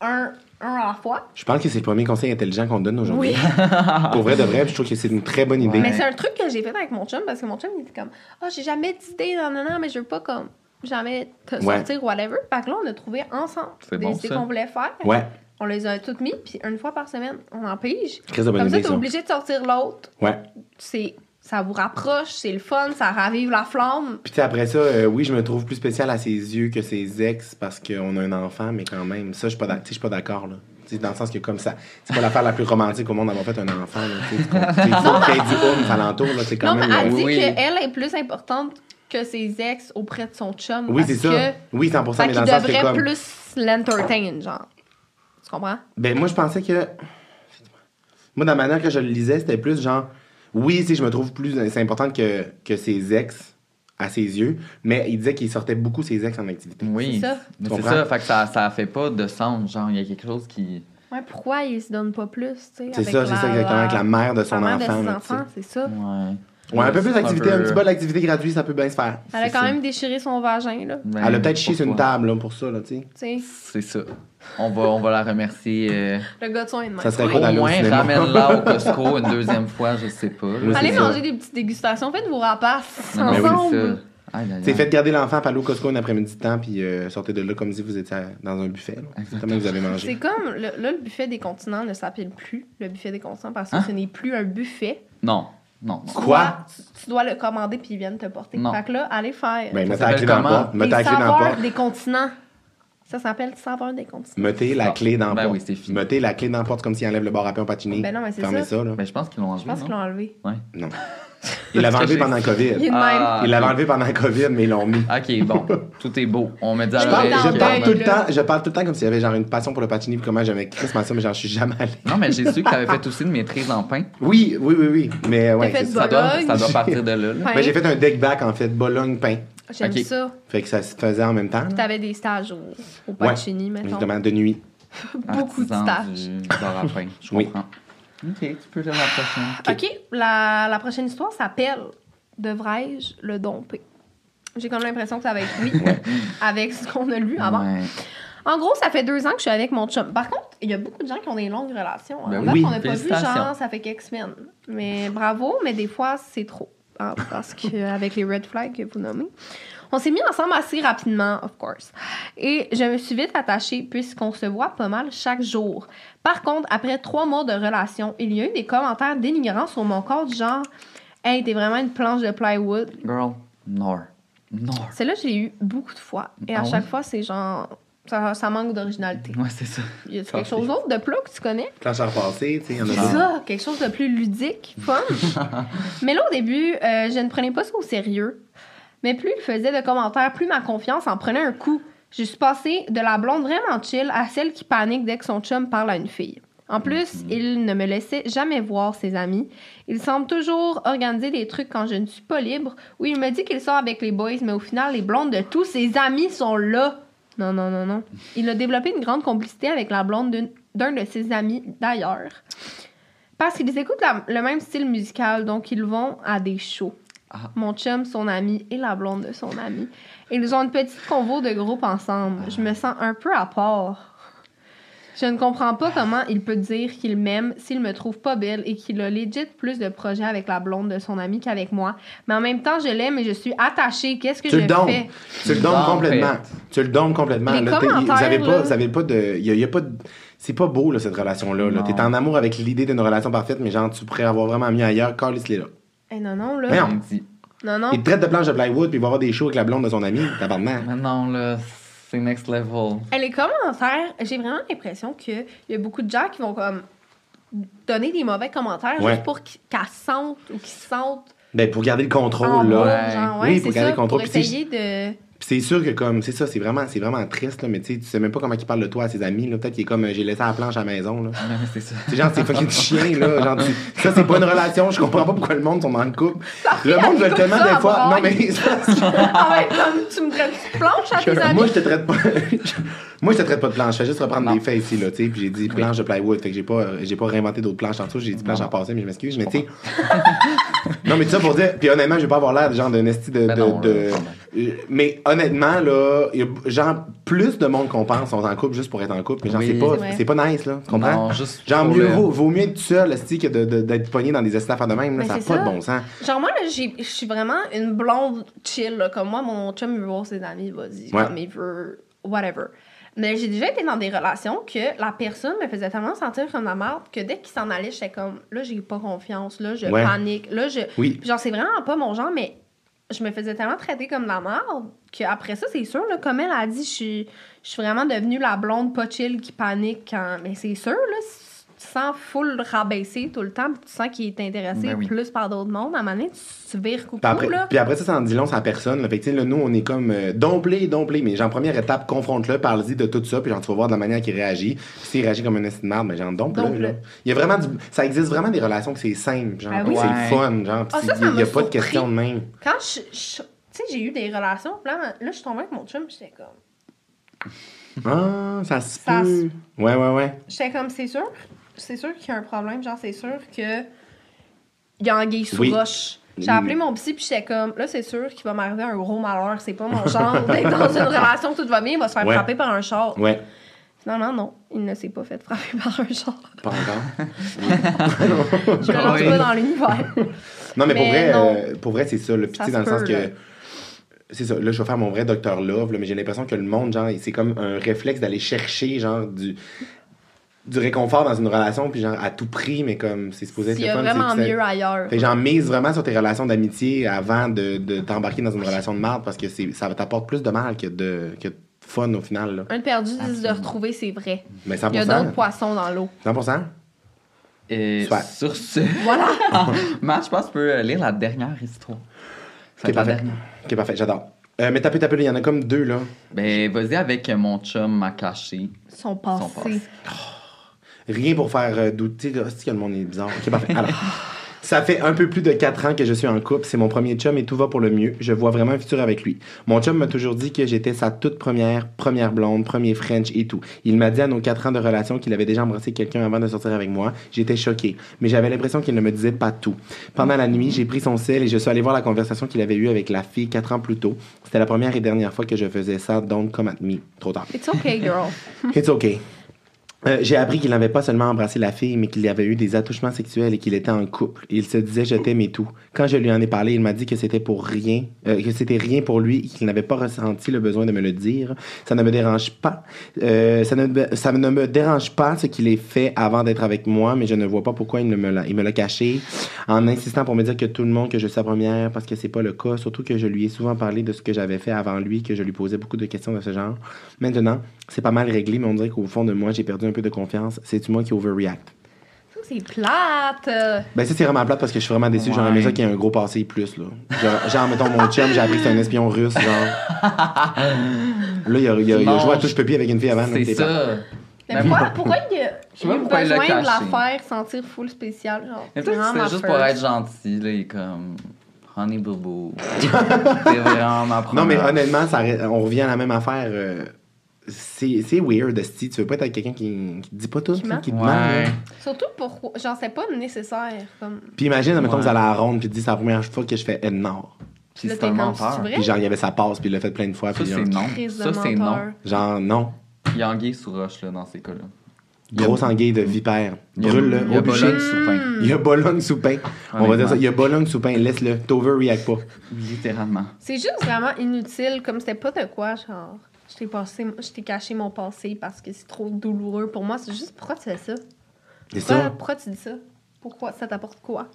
Speaker 4: un, un à la fois.
Speaker 6: Je pense que c'est le premier conseil intelligent qu'on te donne aujourd'hui.
Speaker 4: Oui.
Speaker 6: Pour vrai de vrai, je trouve que c'est une très bonne idée.
Speaker 3: Ouais.
Speaker 4: Mais c'est un truc que j'ai fait avec mon chum parce que mon chum il était comme Ah, j'ai jamais d'idée, non, non, non, mais je veux pas comme jamais te
Speaker 6: Ouais.
Speaker 4: sortir, whatever. Fait que là, on a trouvé ensemble des
Speaker 3: bon,
Speaker 4: idées qu'on voulait faire.
Speaker 6: Ouais,
Speaker 4: On les a toutes mis, puis une fois par semaine, on en pige.
Speaker 6: très bonne
Speaker 4: Comme ça,
Speaker 6: ça.
Speaker 4: obligé de sortir l'autre.
Speaker 6: Ouais.
Speaker 4: C'est ça vous rapproche, c'est le fun, ça ravive la flamme.
Speaker 6: Puis tu sais, après ça, euh, oui, je me trouve plus spécial à ses yeux que ses ex parce qu'on a un enfant, mais quand même, ça, je suis pas d'ac- tu sais, je suis pas d'accord, là. Tu sais, dans le sens que comme ça, c'est pas l'affaire la plus romantique au monde d'avoir fait un enfant. Il faut qu'il y ait du oomph alentour, là, c'est quand
Speaker 4: non, mais elle
Speaker 6: euh,
Speaker 4: dit
Speaker 3: oui.
Speaker 4: qu'elle est plus importante que ses ex auprès de son chum.
Speaker 6: Oui,
Speaker 4: parce
Speaker 6: c'est ça.
Speaker 4: Que,
Speaker 6: Oui, 100%,
Speaker 4: fait
Speaker 6: mais dans le sens que
Speaker 4: devrait
Speaker 6: comme...
Speaker 4: plus l'entertain, genre. Tu comprends?
Speaker 6: Ben, moi, je pensais que. Moi, dans la manière que je le lisais, c'était plus genre. Oui, si je me trouve plus. C'est important que, que ses ex, à ses yeux, mais il disait qu'il sortait beaucoup ses ex en activité.
Speaker 3: Oui.
Speaker 4: C'est ça.
Speaker 3: C'est ça, fait que ça, ça fait pas de sens. Genre, il y a quelque chose qui.
Speaker 4: Ouais, pourquoi il se donne pas plus, tu sais?
Speaker 6: C'est ça, c'est ça exactement, avec la mère de son
Speaker 4: la mère
Speaker 6: enfant.
Speaker 4: de ses enfants, c'est ça.
Speaker 3: Ouais.
Speaker 6: Ouais, un peu plus
Speaker 3: C'est
Speaker 6: d'activité, un,
Speaker 3: peu-
Speaker 6: petit peu d'activité gratuite, ça peut bien se faire.
Speaker 4: Elle a
Speaker 3: C'est
Speaker 4: quand
Speaker 3: ça.
Speaker 4: même déchiré son vagin, là.
Speaker 3: Ben,
Speaker 6: Elle a peut-être chié sur une table là, pour ça, là, tu sais.
Speaker 3: C'est ça. On va, on va la remercier. euh,
Speaker 4: le gars de son est de.
Speaker 6: Ça serait
Speaker 3: au
Speaker 6: quoi d'aller au
Speaker 3: moins, ramène-la au Costco une deuxième fois, je sais pas. là.
Speaker 4: Allez
Speaker 6: c'est ça.
Speaker 4: manger des petites dégustations, faites vos rapaces
Speaker 3: Non, mais oui,
Speaker 4: ensemble.
Speaker 3: c'est ça. Aïe, aïe,
Speaker 6: C'est
Speaker 3: aïe.
Speaker 6: fait garder l'enfant, aller au Costco un après-midi de temps, puis euh, sortez de là comme si vous étiez dans un buffet. là. Comment vous avez
Speaker 4: C'est
Speaker 6: mangé?
Speaker 4: comme, le- là, le buffet des continents ne s'appelle plus le buffet des continents parce que
Speaker 3: Hein?
Speaker 4: ce n'est plus un buffet.
Speaker 3: Non, non.
Speaker 4: Tu
Speaker 6: Quoi?
Speaker 4: dois- tu, tu dois le commander puis ils viennent te porter.
Speaker 3: Non.
Speaker 4: Fait que là, allez faire
Speaker 6: Ben, mettez la clé dans la porte. Mettez
Speaker 4: les
Speaker 6: la clé dans la porte.
Speaker 4: des continents. Ça s'appelle saveur des.
Speaker 6: Mettez la
Speaker 3: Ah.
Speaker 6: clé dans la
Speaker 3: Ben
Speaker 6: porte.
Speaker 3: oui, c'est fini.
Speaker 6: Mettez la clé dans la porte comme s'il enlève le bar à pain au patini.
Speaker 4: Ben non, mais c'est
Speaker 6: Fermez
Speaker 4: ça.
Speaker 6: ça, là.
Speaker 3: Ben, je pense qu'ils l'ont
Speaker 4: Je
Speaker 3: enlevé.
Speaker 4: pense qu'ils l'ont enlevé.
Speaker 3: Ouais.
Speaker 6: Non. Il l'avait enlevé pendant le
Speaker 4: Il est
Speaker 6: COVID.
Speaker 4: de même.
Speaker 3: Ah,
Speaker 6: Il l'avait
Speaker 3: ok.
Speaker 6: enlevé pendant le COVID, mais ils l'ont mis.
Speaker 3: Ok, bon, tout est beau. On me dit à
Speaker 4: Je
Speaker 6: Je
Speaker 4: parle- dans
Speaker 6: je parle tout le temps, je parle tout le temps comme s'il y avait genre une passion pour le patini puis comment j'aimais ça, mais j'en suis jamais allé.
Speaker 3: Non, mais j'ai su que tu avais fait aussi une maîtrise en pain.
Speaker 6: Oui, oui, oui, oui. Mais ouais,
Speaker 4: fait
Speaker 6: c'est ça.
Speaker 3: Ça doit,
Speaker 4: Bologne.
Speaker 3: ça doit partir de là. là.
Speaker 4: Pain.
Speaker 6: Ben, j'ai fait un deck back en fait, Bologne pain.
Speaker 4: J'aime ça.
Speaker 6: Fait que ça se faisait en même temps. là.
Speaker 4: T'avais des stages au, au
Speaker 6: Ouais.
Speaker 4: Pacini, mettons.
Speaker 6: Justement, de nuit.
Speaker 4: Beaucoup de stages.
Speaker 3: du bar à pain, je
Speaker 6: Oui.
Speaker 3: comprends. Ok, tu peux lire la prochaine.
Speaker 4: OK, la, la prochaine histoire s'appelle Devrais-je le domper? J'ai comme l'impression que ça va être oui, avec ce qu'on a lu avant.
Speaker 3: Ouais.
Speaker 4: En gros, ça fait deux ans que je suis avec mon chum. Par contre, il y a beaucoup de gens qui ont des longues relations.
Speaker 3: Ben
Speaker 4: hein.
Speaker 6: oui.
Speaker 4: Là,
Speaker 6: Oui,
Speaker 4: n'a pas vu, genre, ça fait quelques semaines. Mais bravo, mais des fois, c'est trop. Hein, parce qu'avec les red flags que vous nommez. On s'est mis ensemble assez rapidement, of course. Et je me suis vite attachée puisqu'on se voit pas mal chaque jour. Par contre, après trois mois de relation, il y a eu des commentaires dénigrants sur mon corps du genre Hey, t'es vraiment une planche de plywood.
Speaker 3: Girl, nor. Nor.
Speaker 4: Celle-là, je l'ai eu beaucoup de fois. Et à
Speaker 3: Ah ouais?
Speaker 4: chaque fois, c'est genre. Ça, ça manque d'originalité.
Speaker 3: Ouais, c'est ça.
Speaker 4: Y a quelque chose d'autre de plat que tu connais?
Speaker 6: Planche à repasser, tu sais, il y en a
Speaker 4: C'est ça, quelque chose de plus ludique, fun. Mais là, au début, euh, je ne prenais pas ça au sérieux. Mais plus il faisait de commentaires, plus ma confiance en prenait un coup. Je suis passée de la blonde vraiment chill à celle qui panique dès que son chum parle à une fille. En plus, il ne me laissait jamais voir ses amis. Il semble toujours organiser des trucs quand je ne suis pas libre. Ou il me dit qu'il sort avec les boys, mais au final, les blondes de tous ses amis sont là. Non, non, non, non. Il a développé une grande complicité avec la blonde d'un de ses amis d'ailleurs. Parce qu'ils écoutent la- le même style musical, donc ils vont à des shows.
Speaker 3: Ah.
Speaker 4: Mon chum, son ami et la blonde de son ami. Ils ont une petite convo de groupe ensemble. Je me sens un peu à part. Je ne comprends pas comment il peut dire qu'il m'aime s'il me trouve pas belle et qu'il a legit plus de projets avec la blonde de son ami qu'avec moi. Mais en même temps, je l'aime et je suis attachée. Qu'est-ce que
Speaker 6: Tu
Speaker 4: je
Speaker 6: le donnes.
Speaker 4: fais?
Speaker 6: Tu le donnes complètement. Tu le donnes complètement.
Speaker 4: Les
Speaker 6: là. T'es-
Speaker 4: commentaires,
Speaker 6: vous avez pas,
Speaker 4: là?
Speaker 6: vous avez pas de, il y a, il y a pas de- c'est pas beau là, cette relation-là. Là. T'es en amour avec l'idée d'une relation parfaite, mais genre tu pourrais avoir vraiment mieux ailleurs. Carlis là.
Speaker 4: Eh non, non, là.
Speaker 3: On dit.
Speaker 4: Non, non.
Speaker 6: Il te traite de planche de plywood puis il va avoir des shows avec la blonde de son ami. Tabarnak.
Speaker 3: Mais non, là, c'est next level.
Speaker 4: Eh, Les commentaires, j'ai vraiment l'impression qu'il y a beaucoup de gens qui vont comme donner des mauvais commentaires
Speaker 6: Ouais.
Speaker 4: juste pour qu'- qu'elles sentent ou qu'ils se sentent
Speaker 6: Ben pour garder le contrôle
Speaker 4: en
Speaker 6: là.
Speaker 3: Ouais.
Speaker 6: Oui, pour garder
Speaker 4: ça,
Speaker 6: le contrôle.
Speaker 4: pour essayer de...
Speaker 6: Puis c'est sûr que comme c'est ça, c'est vraiment c'est vraiment triste là, mais tu sais, tu sais même pas comment il parle de toi à ses amis là, peut-être qu'il est comme euh, j'ai laissé la planche à la maison là.
Speaker 3: Mais c'est ça.
Speaker 6: C'est genre c'est fucking chien là, genre tu- ça c'est pas une relation, je comprends pas pourquoi le monde sont le couple. Le monde veut tellement
Speaker 4: ça,
Speaker 6: des fois non mais que-
Speaker 4: ah ouais, comme tu me traites de planche à tes amis.
Speaker 6: Moi, je te traite pas. Moi, je te traite pas de planche. Je fais juste reprendre
Speaker 3: Non.
Speaker 6: des faits ici, là, tu sais. Puis j'ai dit planche de plywood. Fait que j'ai pas, euh, j'ai pas réinventé d'autres planches en dessous. J'ai dit planche
Speaker 3: Non.
Speaker 6: à passer, mais je m'excuse. Mais tu sais. Non, mais tout ça pour dire. Puis honnêtement, je vais pas avoir l'air de genre d'un esti de.
Speaker 3: Ben
Speaker 6: de-
Speaker 3: non,
Speaker 6: de-
Speaker 3: là.
Speaker 6: Euh, mais honnêtement, là, il y a genre plus de monde qu'on pense sont en couple juste pour être en couple. Mais genre,
Speaker 3: Oui.
Speaker 6: c'est pas,
Speaker 4: C'est
Speaker 6: pas nice, là. Tu comprends?
Speaker 3: Non, juste
Speaker 6: Genre, mieux
Speaker 3: le-
Speaker 6: vaut, vaut mieux être tout seul, esti, que de- de- d'être pogné dans des estafes de même. Là, ça n'a
Speaker 4: c'est
Speaker 6: pas
Speaker 4: ça.
Speaker 6: de bon sens.
Speaker 4: Genre, moi, là, j'ai- je suis vraiment une blonde chill. là. Comme moi, mon chum, il veut voir ses amis, vas-y.
Speaker 6: Ouais.
Speaker 4: Comme il veut. Whatever. Mais j'ai déjà été dans des relations que la personne me faisait tellement sentir comme la merde que dès qu'il s'en allait, j'étais comme là, j'ai pas confiance, là, je
Speaker 6: Ouais.
Speaker 4: panique, là, je.
Speaker 6: Oui.
Speaker 4: Genre, c'est vraiment pas mon genre, mais je me faisais tellement traiter comme la merde qu'après ça, c'est sûr, là, comme elle a dit, je suis, je suis vraiment devenue la blonde pas chill qui panique quand. Mais c'est sûr, là, sens full rabaisser tout le temps, puis tu sens qu'il est intéressé
Speaker 3: Ben oui.
Speaker 4: plus par d'autres mondes, à un moment donné, tu, tu vires coucou,
Speaker 6: Puis après,
Speaker 4: là.
Speaker 6: puis après ça, ça en dit long sur la personne. là. Fait que, tu sais, là, nous, on est comme euh, domplé, domplé. Mais genre, première étape, confronte-le, parle-y de tout ça. Puis genre, tu vas voir de la manière qu'il réagit. Puis s'il réagit comme un esti de merde, mais genre, domple-le.
Speaker 4: Domple-le.
Speaker 6: là. Il y a vraiment du... Ça existe vraiment des relations que c'est simple. Genre,
Speaker 4: Ah oui.
Speaker 6: c'est le fun. Genre,
Speaker 4: Ah, ça,
Speaker 6: il
Speaker 4: ça
Speaker 6: y a, il pas de question de même.
Speaker 4: Quand je. je- tu sais, j'ai eu des relations, là, là, je suis tombée avec mon chum, j'étais comme.
Speaker 6: Ah, ça se peut. Ouais, ouais, ouais.
Speaker 4: J'étais comme, c'est sûr, c'est sûr qu'il y a un problème, genre, c'est sûr que. Il y a anguille sous
Speaker 6: Oui.
Speaker 4: roche. J'ai appelé mon psy, puis j'étais comme, là, c'est sûr qu'il va m'arriver un gros malheur. C'est pas mon genre d'être dans une relation, tout va bien, il va se faire
Speaker 6: Ouais.
Speaker 4: frapper par un char.
Speaker 6: Ouais.
Speaker 4: Finalement, non, il ne s'est pas fait frapper par un char.
Speaker 6: Pas encore.
Speaker 4: Je le lance pas dans l'univers.
Speaker 6: Non, mais, pour vrai, euh, pour vrai, c'est ça. Tu sais, dans le sens que.
Speaker 4: là.
Speaker 6: C'est ça. Là, je vais faire mon vrai Dr. Love, là, mais j'ai l'impression que le monde, genre, c'est comme un réflexe d'aller chercher, genre, du du réconfort dans une relation, puis genre, à tout prix, mais comme, c'est supposé être
Speaker 4: Il y
Speaker 6: le
Speaker 4: a
Speaker 6: fun.
Speaker 4: vraiment
Speaker 6: c'est ça-
Speaker 4: mieux ailleurs.
Speaker 6: Fait que genre, mise vraiment sur tes relations d'amitié avant de, de t'embarquer dans une relation de merde, parce que c'est, ça t'apporte plus de mal que de, que de fun au final, là.
Speaker 4: Un de perdu, dix de retrouver, c'est vrai.
Speaker 6: Mais 100%.
Speaker 4: Il y a d'autres poissons dans l'eau.
Speaker 6: 100%?
Speaker 3: Et
Speaker 6: Soit.
Speaker 3: sur ce,
Speaker 4: Voilà!
Speaker 3: Matt, je pense que tu peux lire la dernière histoire. Ça
Speaker 6: Ok,
Speaker 3: va être la
Speaker 6: parfait.
Speaker 3: dernière.
Speaker 6: Ok, parfait, j'adore. Euh, mais tapez, tapez, il y en a comme deux, là.
Speaker 3: Ben, vas-y avec mon chum m'a caché.
Speaker 4: Son passé.
Speaker 3: passé.
Speaker 6: Rien pour faire euh, douter. C'est que le monde est bizarre. Ok, parfait. Alors, ça fait un peu plus de 4 ans que je suis en couple. C'est mon premier chum et tout va pour le mieux. Je vois vraiment un futur avec lui. Mon chum m'a toujours dit que j'étais sa toute première, première blonde, premier French et tout. Il m'a dit à nos 4 ans de relation qu'il avait déjà embrassé quelqu'un avant de sortir avec moi. J'étais choquée. Mais j'avais l'impression qu'il ne me disait pas tout. Pendant la nuit, j'ai pris son sel et je suis allé voir la conversation qu'il avait eue avec la fille 4 ans plus tôt. C'était la première et dernière fois que je faisais ça. Don't come at me. Trop tard.
Speaker 4: It's okay, girl.
Speaker 6: It's okay. Euh, j'ai appris qu'il n'avait pas seulement embrassé la fille, mais qu'il avait eu des attouchements sexuels et qu'il était en couple. Il se disait je t'aime et tout. Quand je lui en ai parlé, il m'a dit que c'était pour rien, euh, que c'était rien pour lui et qu'il n'avait pas ressenti le besoin de me le dire. Ça ne me dérange pas. Euh, ça, ne, me- ça ne me dérange pas ce qu'il ait fait avant d'être avec moi, mais je ne vois pas pourquoi il ne me l'a, il me l'a caché en insistant pour me dire que tout le monde que je suis sa première parce que c'est pas le cas. Surtout que je lui ai souvent parlé de ce que j'avais fait avant lui, que je lui posais beaucoup de questions de ce genre. Maintenant, c'est pas mal réglé, mais on dirait qu'au fond de moi, j'ai perdu un peu de confiance. C'est-tu moi qui overreact?
Speaker 4: Ça, c'est plate.
Speaker 6: Ben, ça, c'est vraiment plate parce que je suis vraiment déçu. J'aurais
Speaker 3: Ouais.
Speaker 6: aimé ça qu'il y ait un gros passé plus, là. Genre, genre, mettons, mon chum, j'ai appris que c'est un espion russe, genre. Là, il a, il a, il a
Speaker 3: Non,
Speaker 6: joué à touche pépi avec une fille avant.
Speaker 3: C'est ça.
Speaker 4: Mais
Speaker 3: Mais
Speaker 4: pourquoi, pourquoi il y a,
Speaker 3: Je sais pas
Speaker 4: il besoin de la faire sentir full spécial? Genre,
Speaker 3: Mais
Speaker 4: c'est
Speaker 3: peut-être que
Speaker 4: vraiment
Speaker 3: c'était juste pour être gentil, là, il est comme. Honey Boo Boo. c'est vraiment ma
Speaker 6: Non, mais honnêtement, ça, on revient à la même affaire. euh, c'est c'est weird, esti. Tu veux pas être avec quelqu'un qui, qui te dit pas tout,
Speaker 4: Qui
Speaker 6: qui.
Speaker 3: Ouais.
Speaker 6: là.
Speaker 4: Surtout pour. Genre, c'est pas nécessaire. Comme...
Speaker 6: Puis imagine, mettons,
Speaker 3: Ouais.
Speaker 6: vous allez à la ronde, puis tu dis, c'est la première fois que je fais Ed Nord.
Speaker 3: Puis
Speaker 4: Là,
Speaker 3: c'est un menteur.
Speaker 6: Puis genre, il y avait sa passe, puis il l'a fait plein de fois.
Speaker 3: Ça,
Speaker 6: Puis
Speaker 3: c'est non. Ça, c'est non.
Speaker 6: genre, non.
Speaker 3: Il y a anguille sous roche, là, dans ces cas-là.
Speaker 6: Grosse anguille de vipère.
Speaker 3: Il y a-
Speaker 6: Brûle-le.
Speaker 3: Il y a. Bologne sous pain.
Speaker 6: Il y a Bologne sous pain. On va dire ça. Il y a Bologne sous pain. Laisse-le. T'overreact pas.
Speaker 3: Littéralement.
Speaker 4: C'est juste vraiment inutile. Comme c'était pas de quoi, genre. Je t'ai passé, je t'ai caché mon passé parce que c'est trop douloureux pour moi. C'est juste pourquoi tu fais ça?
Speaker 6: C'est
Speaker 4: Pourquoi,
Speaker 6: ça.
Speaker 4: pourquoi tu dis ça? Pourquoi? Ça t'apporte quoi?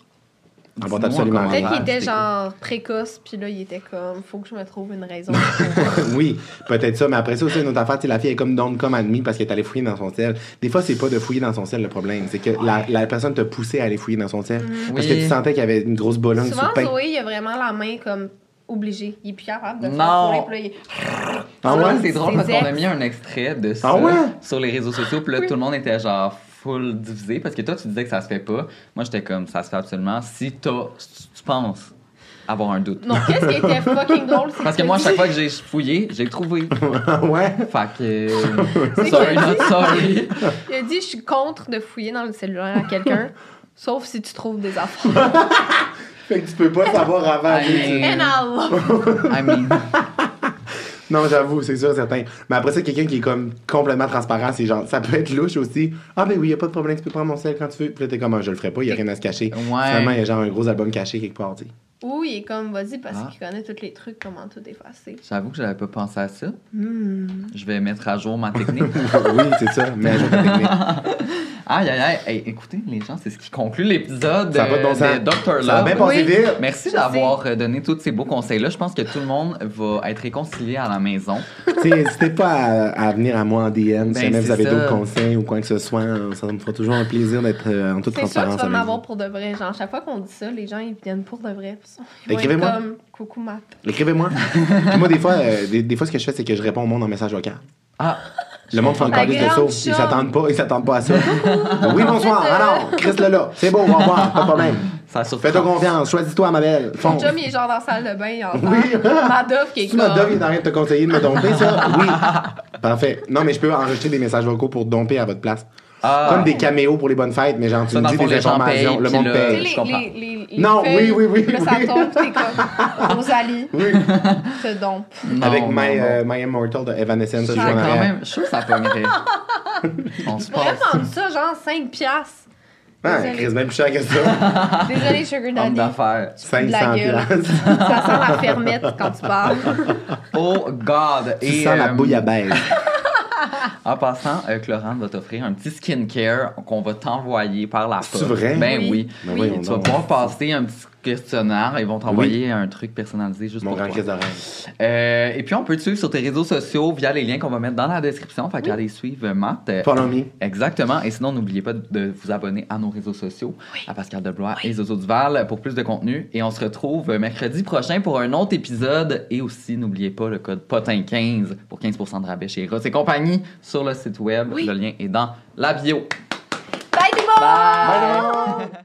Speaker 6: Absolument.
Speaker 4: Peut-être qu'il était genre précoce, puis là, il était comme, faut que je me trouve une raison. pour-
Speaker 6: oui, peut-être ça, mais après ça aussi, une autre affaire, la fille est comme don't come at me parce qu'elle est allée fouiller dans son sel. Des fois, c'est pas de fouiller dans son sel le problème, c'est que la, la personne te poussait à aller fouiller dans son sel. Parce que tu sentais qu'il y avait une grosse bolonne
Speaker 4: Souvent. Zoé, il a vraiment la main comme obligée. Il est plus capable de
Speaker 3: Non.
Speaker 4: faire courir,
Speaker 6: Ah ouais?
Speaker 3: c'est drôle parce qu'on a mis un extrait de ça
Speaker 6: Ah ouais?
Speaker 3: sur les réseaux sociaux. Puis là, tout le monde était genre full divisé parce que toi, tu disais que ça se fait pas. Moi, j'étais comme ça se fait absolument si t'as, si tu penses avoir un doute.
Speaker 4: Non, qu'est-ce qui était fucking drôle?
Speaker 3: Parce que moi, à chaque fois que j'ai fouillé, j'ai trouvé.
Speaker 6: Ah ouais?
Speaker 3: Fait que.
Speaker 4: C'est
Speaker 3: sorry, not sorry.
Speaker 4: Il a dit, je suis contre de fouiller dans le cellulaire à quelqu'un, sauf si tu trouves des affaires.
Speaker 6: Fait que tu peux pas savoir avant.
Speaker 3: I mean,
Speaker 4: I
Speaker 3: mean,
Speaker 6: Non, j'avoue, c'est sûr, certain. Mais après ça, quelqu'un qui est comme complètement transparent, c'est genre, ça peut être louche aussi. Ah, ben oui, y a pas de problème, tu peux prendre mon sel quand tu veux. Puis là, t'es comme, Ah, je le ferai pas, y a rien à se cacher.
Speaker 3: Ouais.
Speaker 6: Finalement, y a genre un gros album caché quelque part, tu sais.
Speaker 4: Ou il est comme, vas-y, parce
Speaker 3: Ah.
Speaker 4: qu'il connaît tous les trucs, comment tout effacer.
Speaker 3: J'avoue que j'avais pas pensé à ça.
Speaker 4: Hmm.
Speaker 3: Je vais mettre à jour ma technique.
Speaker 6: oui, c'est ça. Mais à jour ta technique.
Speaker 3: aïe, aïe, aïe. Hey, écoutez, les gens, c'est ce qui conclut l'épisode
Speaker 6: Ça pas de bon
Speaker 3: euh,
Speaker 6: sens.
Speaker 3: Dr.
Speaker 6: Ça a bien
Speaker 3: Love.
Speaker 6: passé
Speaker 4: Oui.
Speaker 6: vite.
Speaker 3: Merci d'avoir euh, donné tous ces beaux conseils-là. Je pense que tout le monde va être réconcilié à la maison.
Speaker 6: N'hésitez pas à, à venir à moi en DM si
Speaker 3: Ben,
Speaker 6: jamais vous avez
Speaker 3: ça.
Speaker 6: d'autres conseils ou quoi que ce soit. Ça me fera toujours un plaisir d'être euh, en toute
Speaker 4: C'est sûr que
Speaker 6: transparence
Speaker 4: tu vas m'avoir pour de vrai. Genre, chaque fois qu'on dit ça, les gens, ils viennent pour de vrai.
Speaker 6: Écrivez-moi.
Speaker 4: coucou, Matt.
Speaker 6: Écrivez-moi. Puis moi, des fois, euh, des, des fois, ce que je fais, c'est que je réponds au monde en message vocal.
Speaker 3: Ah,
Speaker 6: Le monde fait encore des ça. Ils s'attendent pas, ils s'attendent pas à ça. oui, bonsoir. Alors, Chris là là. C'est beau, au revoir. Pas de problème. Fais-toi confiance. Choisis-toi, ma belle. Fonce.
Speaker 4: chum, il est genre dans la salle de bain, il entend
Speaker 6: Oui.
Speaker 4: Madoff qui est comme...
Speaker 6: Dove, il est en train de te conseiller de me domper, ça? Oui. Parfait. Non, mais je peux enregistrer des messages vocaux pour domper à votre place.
Speaker 3: Ah.
Speaker 6: Comme des caméos pour les bonnes fêtes, mais genre, tu
Speaker 3: Ça,
Speaker 6: me dis des
Speaker 3: les gens
Speaker 6: informations.
Speaker 3: payent,
Speaker 6: le monde
Speaker 3: là-
Speaker 4: Tu sais,
Speaker 6: paye.
Speaker 4: les,
Speaker 3: je comprends.
Speaker 4: les, les, les
Speaker 6: Non,
Speaker 4: feuilles,
Speaker 6: oui, oui, oui,
Speaker 4: là, ça
Speaker 6: oui.
Speaker 4: tombe, t'es comme... Rosalie,
Speaker 6: Oui.
Speaker 4: te dompe.
Speaker 3: Non,
Speaker 6: Avec
Speaker 3: non,
Speaker 6: My,
Speaker 3: non.
Speaker 6: euh, My Immortal de Evanescence.
Speaker 3: Ça, quand
Speaker 6: arrière.
Speaker 3: même, je suis sûr que ça pognerait. On se passe.
Speaker 4: vendre ça, genre 5 piastres.
Speaker 6: Ah. Chris, même plus cher que ça.
Speaker 4: Désolé, Sugar
Speaker 3: Homme
Speaker 4: Daddy.
Speaker 3: d'affaires.
Speaker 4: De la
Speaker 6: 500
Speaker 4: gueule.
Speaker 6: piastres.
Speaker 4: Ça sent la fermette quand tu parles.
Speaker 3: Oh God!
Speaker 6: Tu sens la
Speaker 3: euh,
Speaker 6: bouillabaisse.
Speaker 3: En passant, euh, Chlorane va t'offrir un petit skincare qu'on va t'envoyer par la poste.
Speaker 6: C'est vrai?
Speaker 3: Ben oui.
Speaker 4: Oui.
Speaker 6: Ben
Speaker 4: Oui.
Speaker 3: Tu vas pouvoir passer un petit questionnaire. Ils vont t'envoyer un truc personnalisé juste
Speaker 6: Mon
Speaker 3: pour
Speaker 6: grand
Speaker 3: toi. Euh, et puis, on peut te suivre sur tes réseaux sociaux via les liens qu'on va mettre dans la description. Fait qu'à aller suivre Matt. Euh,
Speaker 6: Follow me.
Speaker 3: Exactement. Et sinon, n'oubliez pas de vous abonner à nos réseaux sociaux, à Pascal Deblois et Zozo Duval pour plus de contenu. Et on se retrouve mercredi prochain pour un autre épisode. Et aussi, n'oubliez pas le code POTIN15 pour 15% de rabais chez Ross et compagnie sur le site web.
Speaker 4: Oui.
Speaker 3: Le lien est dans la bio.
Speaker 4: Bye tout le monde!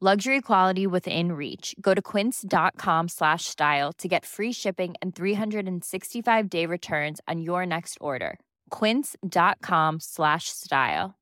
Speaker 5: Luxury quality within reach. Go to quince.com slash style to get free shipping and 365 day returns on your next order. Quince.com slash style.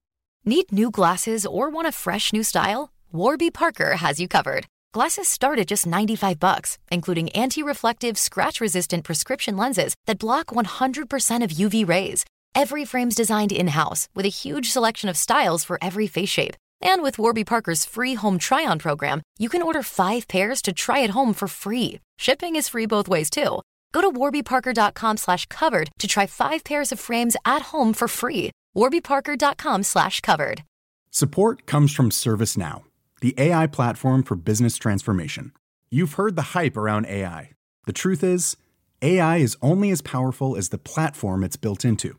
Speaker 7: Need new glasses or want a fresh new style? Warby Parker has you covered. Glasses start at just 95 bucks, including anti-reflective, scratch-resistant prescription lenses that block 100% of UV rays. Every frame's designed in-house with a huge selection of styles for every face shape. And with Warby Parker's free home try-on program, you can order 5 pairs to try at home for free. Shipping is free both ways too. Go to warbyparker.com slash covered to try 5 pairs of frames at home for free. warbyparker.com slash covered.
Speaker 8: Support comes from ServiceNow, the AI platform for business transformation. You've heard the hype around AI. The truth is, AI is only as powerful as the platform it's built into.